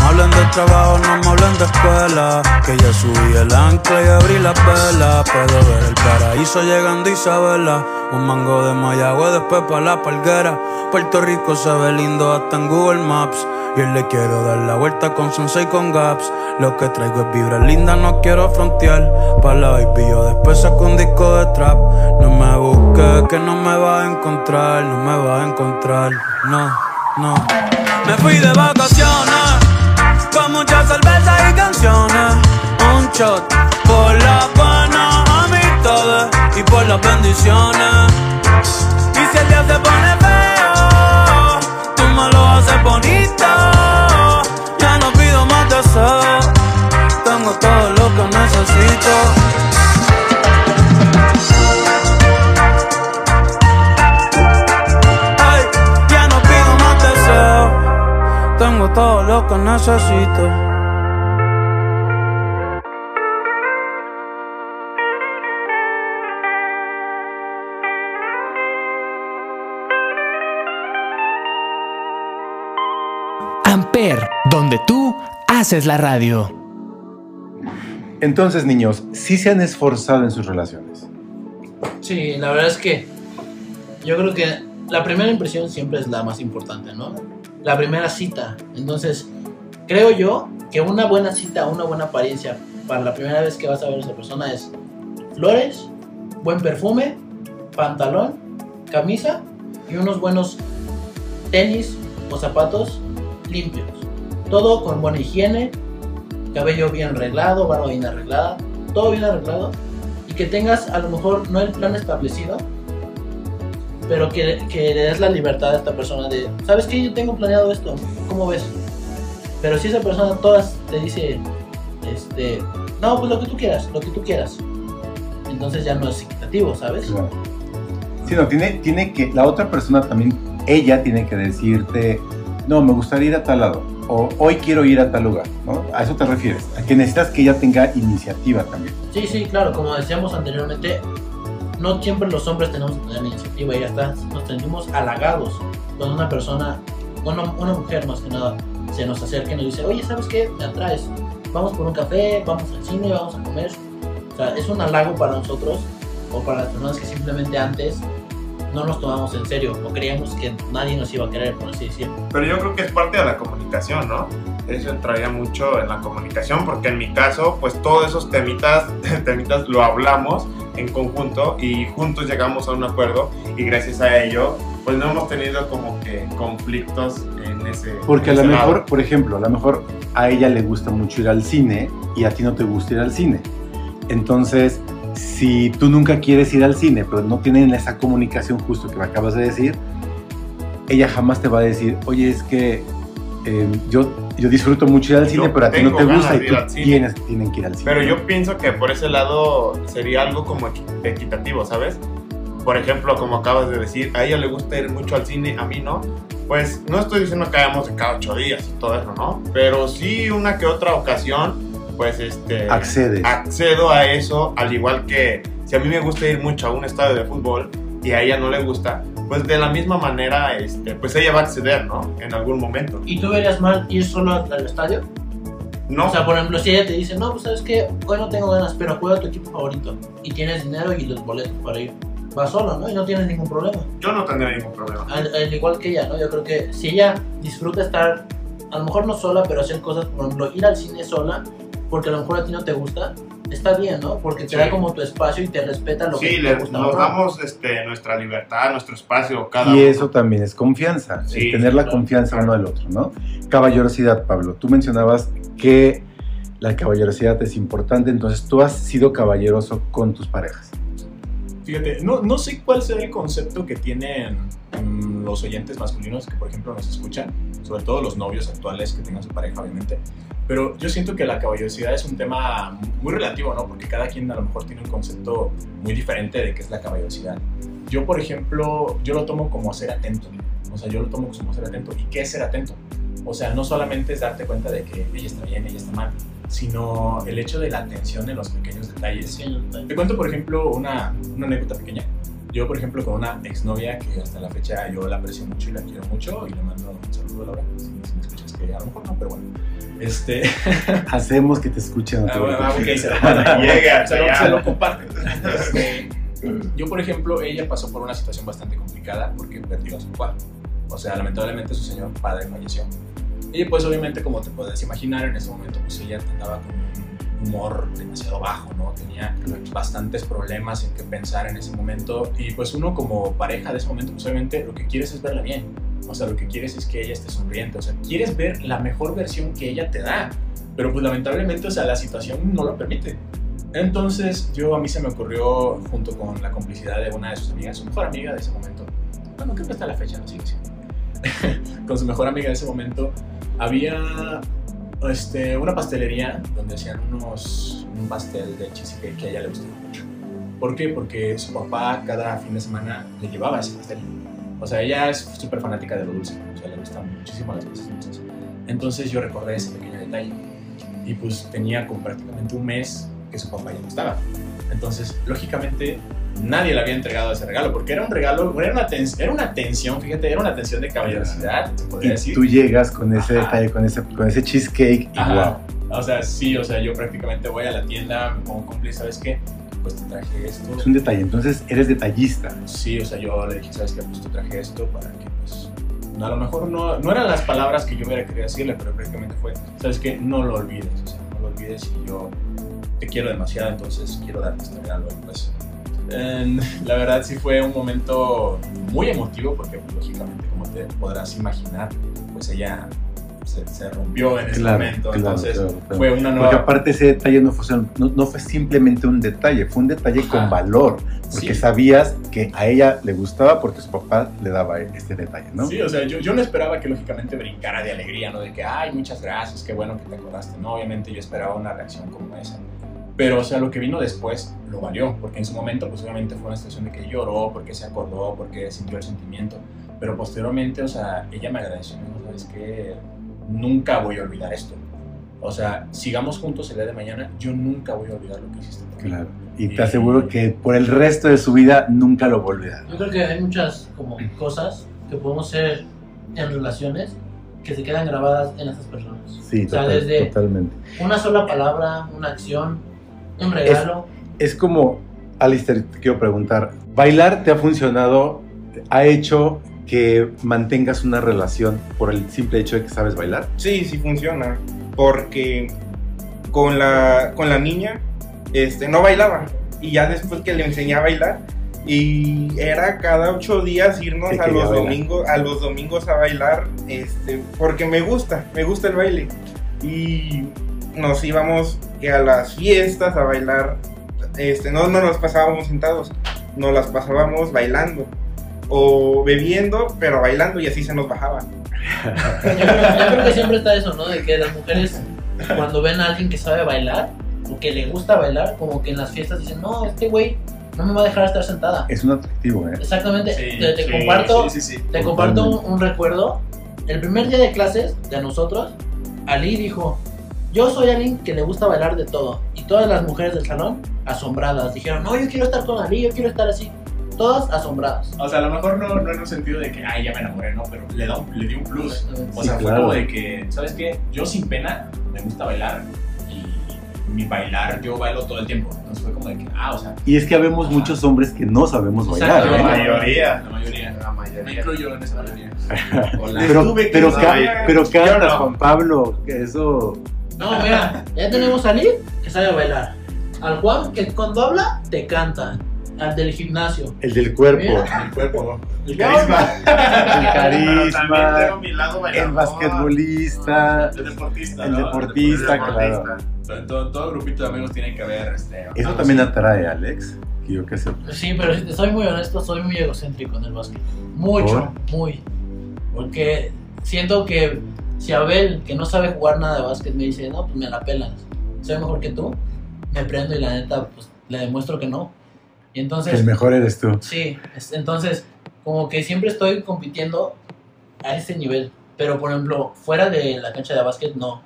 Me hablen de trabajo, no me hablen de escuela. Que ya subí el ancla y abrí la vela. Puedo ver el paraíso llegando Isabela. Un mango de Mayagüe, después pa' la palguera. Puerto Rico se ve lindo hasta en Google Maps. Y le quiero dar la vuelta con Sunset y con Gaps. Lo que traigo es vibra linda, no quiero frontear. Pa' la baby, después saco un disco de trap. No me busques, que no me vas a encontrar, no me vas a encontrar. No, no. Me fui de vacaciones con muchas cervezas y canciones. Un shot por la buena amistades y por las bendiciones. Y si el día se pone feo, tú me lo haces bonito. Ya no pido más deseos, tengo todo lo que necesito. Todo lo que necesito. Amper, donde tú haces la radio. Entonces, niños, sí se han esforzado en sus relaciones. Sí, la verdad es que yo creo que la primera impresión siempre es la más importante, ¿no? La primera cita. Entonces, creo yo que una buena cita, una buena apariencia para la primera vez que vas a ver a esa persona es flores, buen perfume, pantalón, camisa y unos buenos tenis o zapatos limpios. Todo con buena higiene, cabello bien arreglado, barba bien arreglada, todo bien arreglado y que tengas a lo mejor no el plan establecido, pero que, que le des la libertad a esta persona de, ¿sabes qué? Yo tengo planeado esto, ¿cómo ves? Pero si esa persona todas te dice, este, no, pues lo que tú quieras, lo que tú quieras, entonces ya no es equitativo, ¿sabes? Claro. Sí, no, tiene, tiene que, la otra persona también, ella tiene que decirte, no, me gustaría ir a tal lado, o hoy quiero ir a tal lugar, ¿no? A eso te refieres, a que necesitas que ella tenga iniciativa también. Sí, sí, claro, como decíamos anteriormente, no siempre los hombres tenemos tener iniciativa y ya está, nos sentimos halagados cuando una persona, una mujer más que nada, se nos acerca y nos dice, oye, ¿sabes qué? Me atraes, vamos por un café, vamos al cine, vamos a comer. O sea, es un halago para nosotros o para las personas que simplemente antes no nos tomamos en serio o creíamos que nadie nos iba a querer, por así decirlo. Pero yo creo que es parte de la comunicación, ¿no? Eso entraría mucho en la comunicación, porque en mi caso, pues todos esos temitas, temitas lo hablamos en conjunto y juntos llegamos a un acuerdo y gracias a ello, pues no hemos tenido como que conflictos en ese Porque a lo mejor, lado. por ejemplo, a lo mejor a ella le gusta mucho ir al cine y a ti no te gusta ir al cine. Entonces, si tú nunca quieres ir al cine, pero no tienen esa comunicación justo que me acabas de decir, ella jamás te va a decir, oye, es que eh, yo, yo disfruto mucho ir al cine, Yo pero a ti no te gusta y tú tienes, tienen que ir al cine. Pero yo pienso que por ese lado sería algo como equi- equitativo, ¿sabes? Por ejemplo, como acabas de decir, a ella le gusta ir mucho al cine, a mí no. Pues no estoy diciendo que vayamos de cada ocho días y todo eso, ¿no? Pero sí una que otra ocasión, pues este... Accedes. Accedo a eso, al igual que si a mí me gusta ir mucho a un estadio de fútbol y a ella no le gusta, pues de la misma manera, este, pues ella va a acceder, ¿no? En algún momento. ¿Y tú verías mal ir solo al, estadio? No, O sea, por ejemplo, si ella te dice, no, pues sabes que hoy no tengo ganas, pero juega a tu equipo favorito y tienes dinero y los boletos para ir. Vas solo, ¿no? Y no tienes ningún problema. yo no tendría ningún problema. Al, al igual que ella, ¿no? Yo creo que si ella disfruta estar, a lo mejor no sola, pero hacer cosas, por ejemplo, ir al cine sola, porque a lo mejor a ti no te gusta, está bien, ¿no? Porque te Sí. da como tu espacio y te respeta lo que Sí, te le, gusta. nos ¿no? damos este, nuestra libertad, nuestro espacio, cada Y uno. eso también es confianza, Sí, es tener la claro. confianza uno del otro, ¿no? Caballerosidad, Pablo. Tú mencionabas que la caballerosidad es importante, entonces tú has sido caballeroso con tus parejas. Fíjate, no, no sé cuál será el concepto que tienen mm, los oyentes masculinos que, por ejemplo, nos escuchan, sobre todo los novios actuales que tengan su pareja, obviamente. Pero yo siento que la caballerosidad es un tema muy relativo, ¿no? Porque cada quien a lo mejor tiene un concepto muy diferente de qué es la caballerosidad. Yo, por ejemplo, yo lo tomo como ser atento. O sea, yo lo tomo como ser atento. ¿Y qué es ser atento? O sea, no solamente es darte cuenta de que ella está bien, ella está mal, sino el hecho de la atención en los pequeños detalles. Sí, Te cuento, por ejemplo, una, una anécdota pequeña. Yo, por ejemplo, con una exnovia que hasta la fecha yo la aprecio mucho y la quiero mucho y le mando un saludo a Laura, si, si me que a lo mejor no, pero bueno. Este, Hacemos que te escuchen. ah, bueno, ah, se lo, Llega, se lo, ya. se lo comparten. Este, yo, por ejemplo, ella pasó por una situación bastante complicada porque perdió a su padre. O sea, lamentablemente su señor padre falleció. Y pues obviamente, como te puedes imaginar, en ese momento pues ella andaba con un humor demasiado bajo, ¿no? Tenía bastantes problemas en qué pensar en ese momento. Y pues uno como pareja de ese momento, pues obviamente lo que quieres es verla bien. O sea, lo que quieres es que ella esté sonriente. O sea, quieres ver la mejor versión que ella te da. Pero pues lamentablemente, o sea, la situación no lo permite. Entonces yo a mí se me ocurrió, junto con la complicidad de una de sus amigas, su mejor amiga de ese momento, bueno, creo que hasta la fecha, no sigue siendo, con su mejor amiga de ese momento, había este, una pastelería donde hacían unos, un pastel de cheesecake que a ella le gustaba mucho. ¿Por qué? Porque su papá cada fin de semana le llevaba ese pastel. O sea, ella es súper fanática de lo dulce, o sea, le gustan muchísimo las cosas dulces. Entonces yo recordé ese pequeño detalle. Y pues tenía como prácticamente un mes que su papá ya no estaba. Entonces, lógicamente, nadie le había entregado ese regalo, porque era un regalo, era una, era una tensión, fíjate, era una tensión de caballerosidad, se podría Y decir. tú llegas con ese Ajá. detalle, con ese, con ese cheesecake y Ajá. wow. O sea, sí, o sea, yo prácticamente voy a la tienda, me pongo cómplice, ¿sabes qué? Pues te traje esto. Es un detalle. Entonces eres detallista. Sí, o sea, yo le dije, ¿sabes qué? Pues te traje esto para que, pues, a lo mejor no, no eran las palabras que yo hubiera querido decirle, pero prácticamente fue, ¿sabes qué? No lo olvides, o sea, no lo olvides y yo te quiero demasiado, entonces quiero darte este regalo. Y pues, la verdad sí fue un momento muy emotivo porque, pues, lógicamente, como te podrás imaginar, pues ella se, se rompió en ese Claro, momento, claro, entonces claro, fue una Porque nueva... aparte ese detalle no fue, no, no fue simplemente un detalle, fue un detalle Ajá. con valor. Porque Sí. sabías que a ella le gustaba porque su papá le daba este detalle, ¿no? Sí, o sea, yo, yo no esperaba que lógicamente brincara de alegría, ¿no? De que, ay, muchas gracias, qué bueno que te acordaste. No, obviamente yo esperaba una reacción como esa. Pero, o sea, lo que vino después lo valió, porque en su momento, pues obviamente fue una situación de que lloró, porque se acordó, porque sintió el sentimiento. Pero posteriormente, o sea, ella me agradeció, ¿no? ¿Sabes qué? Nunca voy a olvidar esto. O sea, sigamos juntos el día de mañana, yo nunca voy a olvidar lo que hiciste. por mí. Claro. Y te aseguro que por el resto de su vida nunca lo volverá. Yo creo que hay muchas como cosas que podemos hacer en relaciones que se quedan grabadas en esas personas. Sí, O sea, total- desde- totalmente. Una sola palabra, una acción, un regalo. Es como, Alistair, te quiero preguntar, ¿bailar te ha funcionado, ha hecho que mantengas una relación por el simple hecho de que sabes bailar? Sí, sí funciona. Porque con la, con la niña este, no bailaba. Y ya después que le enseñé a bailar, y era cada ocho días irnos a los bailar. domingos, a los domingos a bailar, este, porque me gusta, me gusta el baile. Y nos íbamos a las fiestas a bailar, este, no, no nos pasábamos sentados, nos las pasábamos bailando. O bebiendo, pero bailando y así se nos bajaba. Yo creo, yo creo que siempre está eso, ¿no? De que las mujeres, cuando ven a alguien que sabe bailar, o que le gusta bailar, como que en las fiestas dicen, no, este güey no me va a dejar estar sentada. Es un atractivo, ¿eh? Exactamente. Sí, te te sí, comparto, Sí, sí, sí. te comparto un, un recuerdo. El primer día de clases de nosotros, Ali dijo, yo soy alguien que le gusta bailar de todo. Y todas las mujeres del salón, asombradas, dijeron, no, yo quiero estar con Ali, yo quiero estar así. Todas asombradas. O sea, a lo mejor no, no en un sentido de que, ay, ya me enamoré, no, pero le, da un- le dio un plus. O Sí, sea, fue claro. como de que, ¿sabes qué? Yo sin pena me gusta bailar y mi bailar, yo bailo todo el tiempo. Entonces fue como de que, ah, o sea, Y es que habemos muchos hombres que no sabemos bailar. Exacto. ¿eh? La mayoría. la mayoría. La Me mayoría. incluyo en esa mayoría. Hola. Pero, Tuve que pero, ca- pero Yo cantas, no. Juan Pablo, que eso... No, mira, ya tenemos a Ali que sabe bailar. Al Juan que cuando habla te canta. Al del gimnasio. El del cuerpo, Mira. El cuerpo. El carisma. el Pero carisma, tengo mi lado el basquetbolista. El deportista. El ¿no? deportista, El claro. deportista. Todo, todo, todo grupito de amigos tiene que haber. Este, Eso también así. atrae, Alex. Que yo qué sé. Sí, pero si te soy muy honesto, soy muy egocéntrico en el básquet. Mucho, muy. Porque siento que Si Abel, que no sabe jugar nada de básquet, me dice, no, pues me la pelas, soy mejor que tú, me prendo y la neta, pues le demuestro que no. Y entonces, el mejor eres tú. sí, es- entonces, como que siempre estoy compitiendo a ese nivel. Pero, por ejemplo, fuera de la cancha de básquet, no,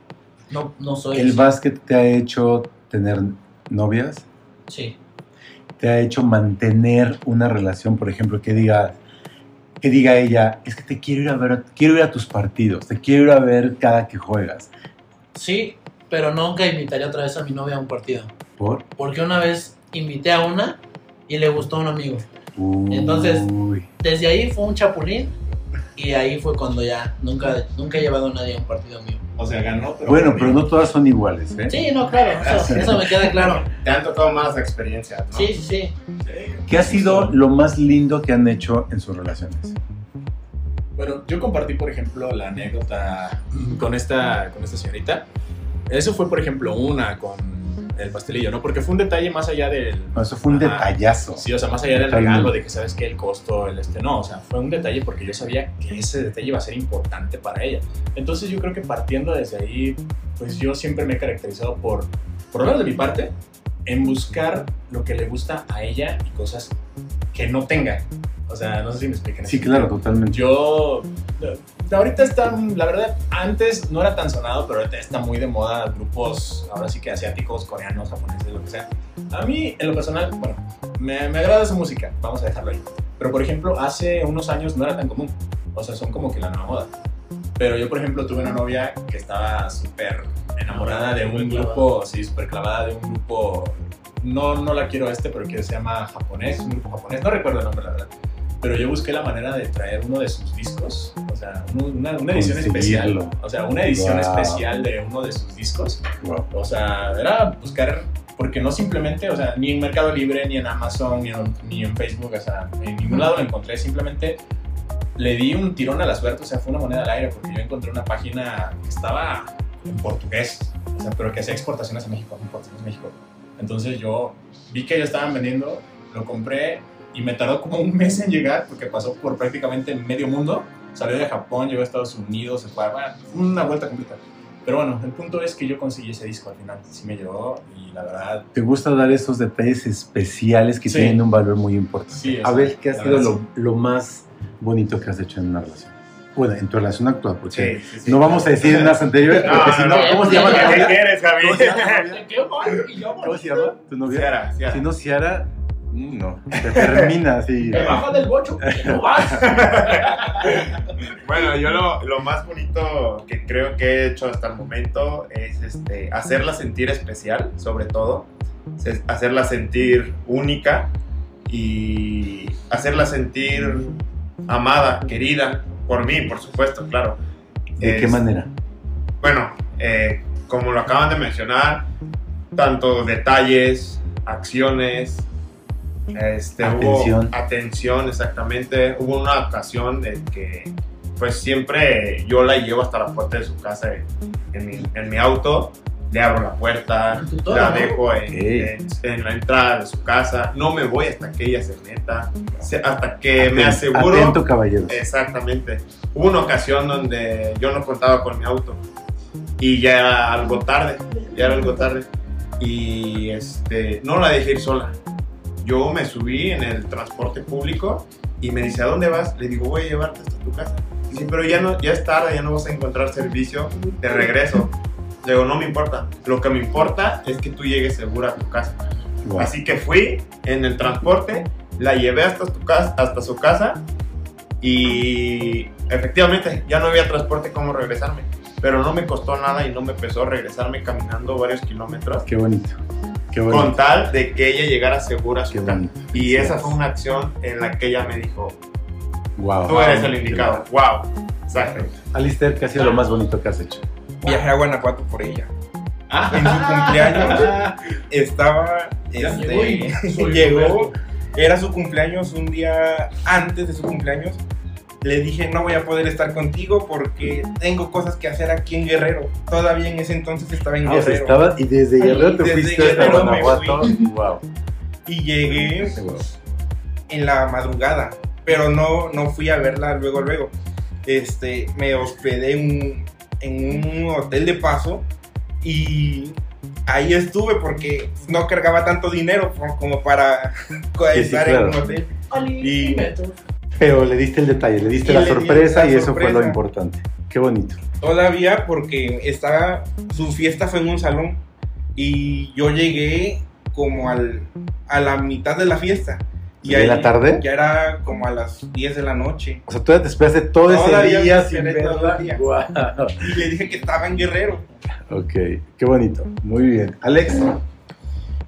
no, no soy. ¿El básquet te ha hecho tener novias? Sí, ¿Te ha hecho mantener una relación, por ejemplo, que diga, que diga ella, es que te quiero ir a ver, quiero ir a tus partidos, te quiero ir a ver cada que juegas? sí, pero nunca invitaría otra vez a mi novia a un partido. ¿Por? Porque una vez invité a una y le gustó a un amigo. Entonces- Uy. Desde ahí fue un chapulín y ahí fue cuando ya nunca, nunca he llevado a nadie a un partido mío. O sea, ganó, pero. Bueno, pero no todas son iguales, ¿eh? Sí, no, claro, eso, eso me queda claro. Te han tocado más experiencias, ¿no? Sí, sí, sí. ¿Qué ha sido lo más lindo que han hecho en sus relaciones? Bueno, yo compartí, por ejemplo, la anécdota con esta, con esta señorita. Eso fue, por ejemplo, una con el pastelillo, ¿no? Porque fue un detalle más allá del... No, eso fue un Ajá. detallazo. Sí, o sea, más allá del regalo, de que sabes que el costo, el este, no, o sea, fue un detalle porque yo sabía que ese detalle iba a ser importante para ella. Entonces yo creo que partiendo desde ahí, pues yo siempre me he caracterizado por, por lo menos de mi parte, en buscar lo que le gusta a ella y cosas que no tenga. O sea, no sé si me explican. Sí, claro, totalmente. Yo, ahorita está, la verdad, antes no era tan sonado, pero ahorita está muy de moda grupos, ahora sí que asiáticos, coreanos, japoneses, lo que sea. A mí, en lo personal, bueno, me, me agrada su música, vamos a dejarlo ahí. Pero, por ejemplo, hace unos años no era tan común. O sea, son como que la nueva moda. Pero yo, por ejemplo, tuve una novia que estaba súper enamorada de un grupo, sí, súper clavada de un grupo, no, no la quiero este, pero que se llama japonés, un grupo japonés, no recuerdo el nombre, la verdad. Pero yo busqué la manera de traer uno de sus discos, o sea, un- una, una edición especial, o sea, una edición Wow. especial de uno de sus discos. Wow. O sea, era buscar, porque no simplemente, o sea, ni en Mercado Libre, ni en Amazon, ni en, ni en Facebook, o sea, en ningún lado lo encontré, simplemente le di un tirón a la suerte, o sea, fue una moneda al aire, porque yo encontré una página que estaba en portugués, o sea, pero que hacía exportaciones a México, importaciones a México. Entonces yo vi que ellos estaban vendiendo, lo compré y me tardó como un mes en llegar, porque pasó por prácticamente medio mundo, salió de Japón, llegó a Estados Unidos, fue, bueno, una vuelta completa. Pero bueno, el punto es que yo conseguí ese disco al final, sí me llegó y la verdad, ¿Te gusta dar esos detalles especiales que Sí. tienen un valor muy importante? Sí, a ver, ¿qué ha sido lo, lo más bonito que has hecho en una relación? Bueno, en tu relación actual, porque Sí, no vamos a decir en las anteriores, porque si no, ¿cómo se llama ¿Qué quieres, Javi? ¿Cómo se llama tu novia? Ciara. Si no, Ciara, no, te termina así. Me baja del bocho, no vas. Bueno, yo lo, lo más bonito que creo que he hecho hasta el momento es este, hacerla sentir especial, sobre todo. Hacerla sentir única y hacerla sentir amada, querida, por mí, por supuesto, claro. ¿De qué manera? Bueno, eh, como lo acaban de mencionar, tanto detalles, acciones, este, Atención. hubo atención, exactamente. Hubo una ocasión de que, pues siempre yo la llevo hasta la puerta de su casa en, en mi, en mi auto, le abro la puerta, la ¿no? dejo en, Ok. en- en la entrada de su casa, no me voy hasta que ella se meta, hasta que me aseguro. Atento, caballeros. Exactamente. Hubo una ocasión donde yo no contaba con mi auto y ya era algo tarde, ya era algo tarde y este no la dejé ir sola. Yo me subí en el transporte público y me dice, ¿a dónde vas? Le digo, voy a llevarte hasta tu casa. Dice, pero ya, no, ya es tarde, ya no vas a encontrar servicio de regreso. Le digo, no me importa. Lo que me importa es que tú llegues segura a tu casa. Wow. Así que fui en el transporte, la llevé hasta, tu casa, hasta su casa y efectivamente ya no había transporte como regresarme. Pero no me costó nada y no me pesó regresarme caminando varios kilómetros Qué bonito. Con tal de que ella llegara segura a su Qué casa. bonito. Y esa fue una acción en la que ella me dijo, Wow. tú eres el indicado. Wow. Exacto. Alistair, ¿qué ha sido lo más bonito que has hecho? Viajé a Guanajuato por ella. Ah. En su cumpleaños estaba. Este, llegó, era su cumpleaños un día antes de su cumpleaños. Le dije, no voy a poder estar contigo porque tengo cosas que hacer aquí en Guerrero. Todavía en ese entonces estaba en Ah, o sea, Guerrero. estaba, y desde Guerrero te Desde fuiste Guerrero Guanajuato. Wow. Y llegué Wow. en la madrugada, pero no, no fui a verla luego, luego. Este, me hospedé en, en un hotel de paso y ahí estuve porque no cargaba tanto dinero como- para sí, estar claro. en un hotel. Y- Pero le diste el detalle, le diste Y la le sorpresa la y eso fue lo importante. Qué bonito. Todavía porque estaba, su fiesta fue en un salón y yo llegué como al, a la mitad de la fiesta. Y ¿De la tarde? Ya era como a las 10 de la noche. O sea, tú ya te esperaste todo Todavía ese día sin verla. Guau. Y le dije que estaba en Guerrero. Ok, qué bonito. Muy bien. Alex,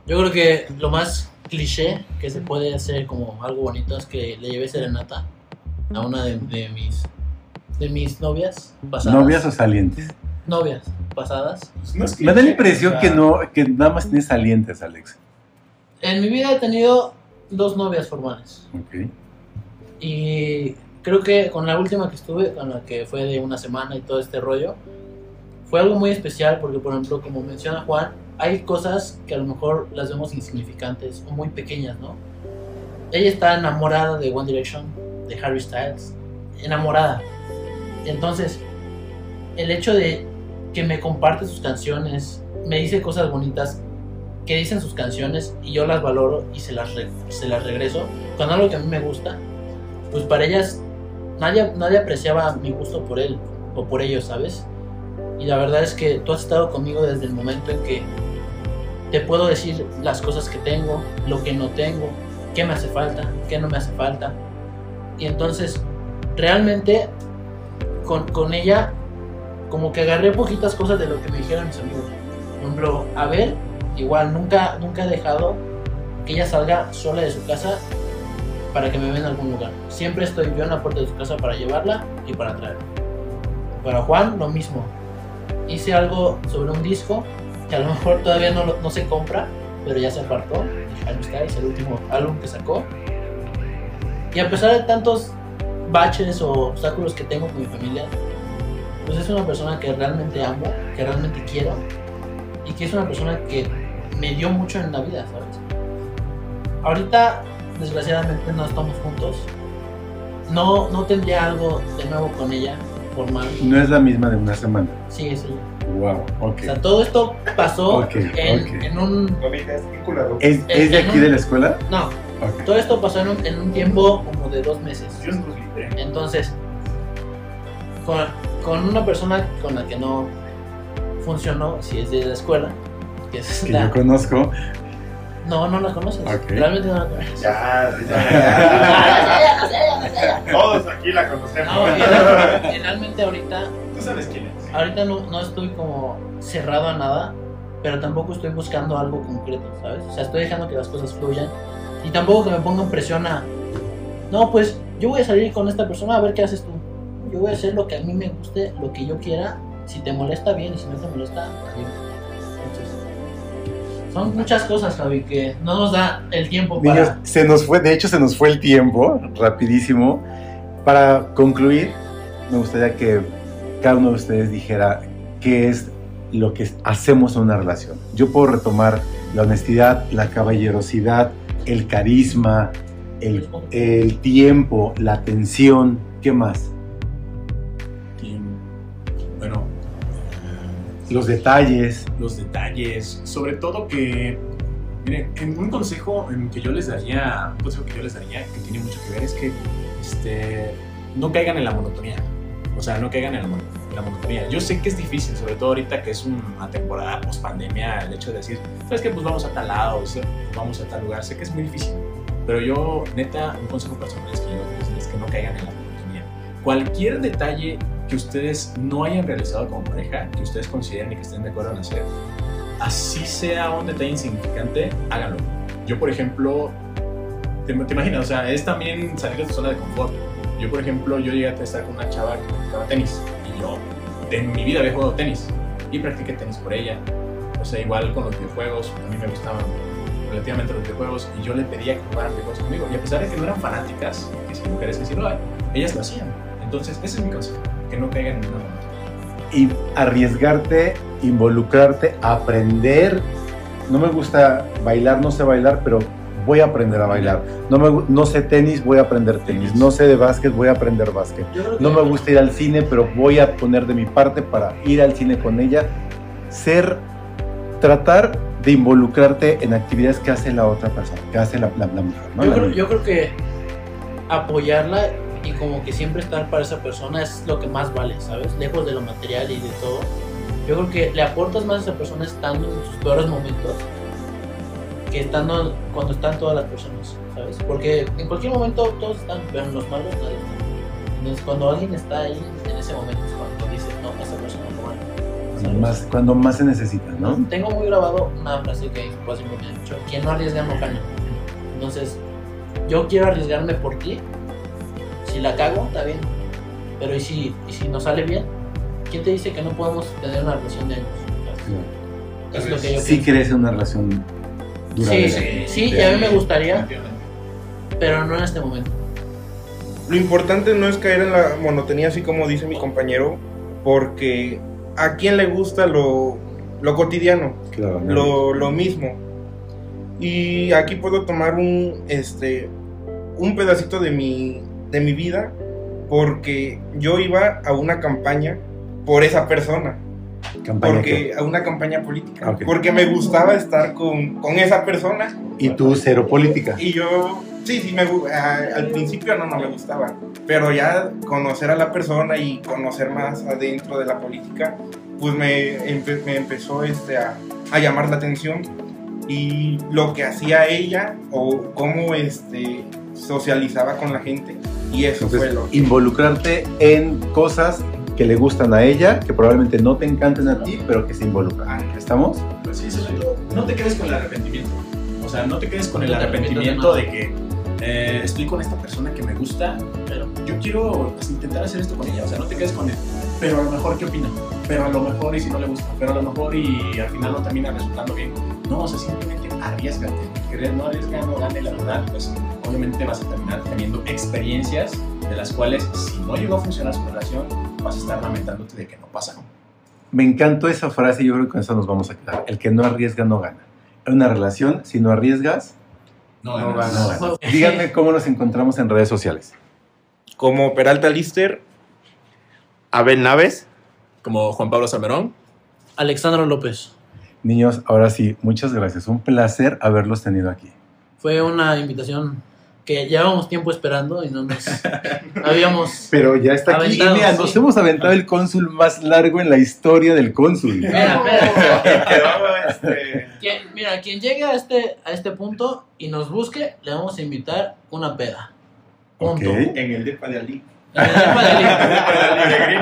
Yo creo que lo más cliché que se puede hacer como algo bonito es que le llevé serenata a una de, de mis de mis novias pasadas. ¿novias o salientes? Novias pasadas. Pues no es Me da la impresión o sea, que no, que nada más tienes salientes, Alex. En mi vida he tenido dos novias formales. Ok. Y creo que con la última que estuve, con la que fue de una semana y todo este rollo, fue algo muy especial porque, por ejemplo, como menciona Juan, hay cosas que a lo mejor las vemos insignificantes o muy pequeñas, ¿no? Ella está enamorada de One Direction, de Harry Styles, enamorada. Entonces, el hecho de que me comparte sus canciones, me dice cosas bonitas que dicen sus canciones y yo las valoro y se las, se las regreso con algo que a mí me gusta, pues para ellas nadie, nadie apreciaba mi gusto por él o por ellos, ¿sabes? Y la verdad es que tú has estado conmigo desde el momento en que te puedo decir las cosas que tengo, lo que no tengo, qué me hace falta, qué no me hace falta. Y entonces, realmente, con, con ella, como que agarré poquitas cosas de lo que me dijeron mis amigos. Por ejemplo, a ver, igual nunca, nunca he dejado que ella salga sola de su casa para que me vea en algún lugar. Siempre estoy yo en la puerta de su casa para llevarla y para traerla. Para Juan, lo mismo. Hice algo sobre un disco que a lo mejor todavía no, no se compra, pero ya se apartó. Styles, el último álbum que sacó. Y a pesar de tantos baches o obstáculos que tengo con mi familia, pues es una persona que realmente amo, que realmente quiero y que es una persona que me dio mucho en la vida, ¿sabes? Ahorita, desgraciadamente, no estamos juntos. No, no tendría algo de nuevo con ella, formal. No es la misma de una semana. Sí, sí. Wow, ok. O sea, todo esto pasó en, en un... No digas. ¿Es, es de aquí de la escuela? No, todo esto pasó en un, en un tiempo como de dos meses. Nos libre. Entonces, con, con una persona con la que no funcionó, si es de la escuela, que es Que la- yo conozco. No, no la conoces. Ok. Realmente no la conoces. Ya, Ah, ya. Todos aquí la conocemos. No, finalmente ahorita, Tú sabes quién es. ahorita no, no estoy como cerrado a nada, pero tampoco estoy buscando algo concreto, ¿sabes? O sea, estoy dejando que las cosas fluyan y tampoco que me pongan presión a, no, pues yo voy a salir con esta persona a ver qué haces tú. Yo voy a hacer lo que a mí me guste, lo que yo quiera. Si te molesta, bien, y si no te molesta, bien. Son muchas cosas, Javi, que no nos da el tiempo Niños, para... se nos fue, de hecho se nos fue el tiempo, rapidísimo. Para concluir, me gustaría que cada uno de ustedes dijera qué es lo que hacemos en una relación. Yo puedo retomar la honestidad, la caballerosidad, el carisma, el, el tiempo, la atención, ¿qué más? Los detalles. los detalles, sobre todo que, miren, en un consejo que yo les daría, un consejo que yo les daría, que tiene mucho que ver, es que este, no caigan en la monotonía. O sea, no caigan en la, en la monotonía. Yo sé que es difícil, sobre todo ahorita que es una temporada post pandemia, el hecho de decir, ¿sabes qué? Pues vamos a tal lado, vamos a tal lugar. Sé que es muy difícil. Pero yo, neta, un consejo personal es que yo les es que no caigan en la monotonía. Cualquier detalle que ustedes no hayan realizado como pareja, que ustedes consideren y que estén de acuerdo en hacer, así sea un detalle insignificante, háganlo. Yo, por ejemplo, te, te imaginas, o sea, es también salir de tu zona de confort. Yo, por ejemplo, yo llegué a estar con una chava que practicaba tenis y yo en mi vida había jugado tenis y practiqué tenis por ella. O sea, igual con los videojuegos, a mí me gustaban relativamente los videojuegos y yo le pedía que jugaran videojuegos conmigo. Y a pesar de que no eran fanáticas, que si mujeres que sí lo hay, ellas lo hacían. Entonces, ese es mi consejo, que no caigan en una monotonía. y arriesgarte, involucrarte, aprender. No me gusta bailar, no sé bailar, pero voy a aprender a bailar. No, me, no sé tenis, voy a aprender tenis. No sé de básquet, voy a aprender básquet. No me gusta ir al cine, pero voy a poner de mi parte para ir al cine con ella. Ser, tratar de involucrarte en actividades que hace la otra persona, que hace la, la- la mujer. ¿no? Yo La creo, niña. yo creo que apoyarla y como que siempre estar para esa persona es lo que más vale, ¿sabes? Lejos de lo material y de todo. Yo creo que le aportas más a esa persona estando en sus peores momentos que estando cuando están todas las personas, ¿sabes? Porque en cualquier momento todos están, pero en los malos nadie está. Entonces cuando alguien está ahí en ese momento es cuando dices, no, esa persona no vale. Cuando más, cuando más se necesita, ¿no? Tengo muy grabado una frase que siempre me han dicho, quien no arriesga no gana. Entonces, yo quiero arriesgarme por ti. Si la cago, está bien. Pero ¿y si, y si no sale bien? ¿Quién te dice que no podemos tener una relación de años? Es lo que yo Sí una relación Sí, duradera. sí, sí, y a mí me gustaría, pero no en este momento. Lo importante no es caer en la monotonía, así como dice mi compañero, porque a quién le gusta lo, lo cotidiano, Claro, ¿no? lo, lo mismo. Y aquí puedo tomar un, este, un pedacito de mi, de mi vida, porque yo iba a una campaña por esa persona, Campaña porque a una campaña política, Ah, ok. porque me gustaba estar con, con esa persona. Y tú cero política. y yo, sí, sí, me, a- al principio no, no me gustaba, pero ya conocer a la persona y conocer más adentro de la política, pues me, empe- me empezó este, a, a llamar la atención. Y lo que hacía ella o cómo este, socializaba con la gente y eso fue Entonces, lo involucrarte en cosas que le gustan a ella, que probablemente no te encanten a ti, pero que se involucran. ¿Estamos? Pues sí, sobre todo, no te quedes con el arrepentimiento. O sea, no te quedes con el arrepentimiento de que eh, estoy con esta persona que me gusta, pero yo quiero pues, intentar hacer esto con ella. O sea, no te quedes con él. Pero a lo mejor, ¿qué opina? Pero a lo mejor, y si no le gusta, pero a lo mejor, y al final no termina resultando bien. No, o sea, simplemente arriesgate. Querer no arriesga, no gane, la verdad, pues obviamente vas a terminar teniendo experiencias de las cuales, si no llegó a funcionar su relación, vas a estar lamentándote de que no pasa. Me encantó esa frase y yo creo que con eso nos vamos a quedar. El que no arriesga no gana. En una relación, si no arriesgas, No, No ganas. no ganas. Díganme cómo nos encontramos en redes sociales. como Peralta Lister, Abel Naves. Como Juan Pablo Salmerón. Alexandro López, Niños, ahora sí, muchas gracias. Un placer haberlos tenido aquí. fue una invitación que llevábamos tiempo esperando y no nos habíamos... Pero ya está aquí. Y mira, sí. nos hemos aventado el cónsul más largo en la historia del cónsul. Quedó, este, Quien- mira, quien llegue a este, a este punto y nos busque, le vamos a invitar una peda. Punto. Ok. en el depa de Ali. En el Depa de Ali.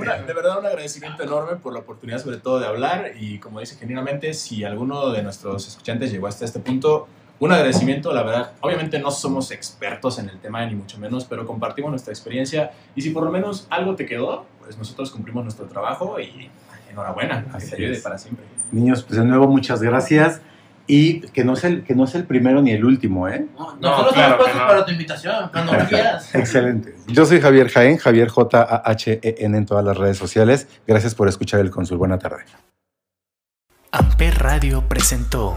Una- de verdad un agradecimiento enorme por la oportunidad sobre todo de hablar y como dice genuinamente si alguno de nuestros escuchantes llegó hasta este punto un agradecimiento la verdad obviamente no somos expertos en el tema ni mucho menos pero compartimos nuestra experiencia y si por lo menos algo te quedó pues nosotros cumplimos nuestro trabajo y enhorabuena que Así te ayude es. para siempre Niños, pues de nuevo, muchas gracias. Y que no, sea el, que no sea el primero ni el último, ¿eh? No, No, nosotros claro estamos que puestos no. para tu invitación, cuando quieras. Excelente. Yo soy Javier Jaén, Javier J-A-H-E-N en todas las redes sociales. Gracias por escuchar el cónsul. Buena tarde. Amper Radio presentó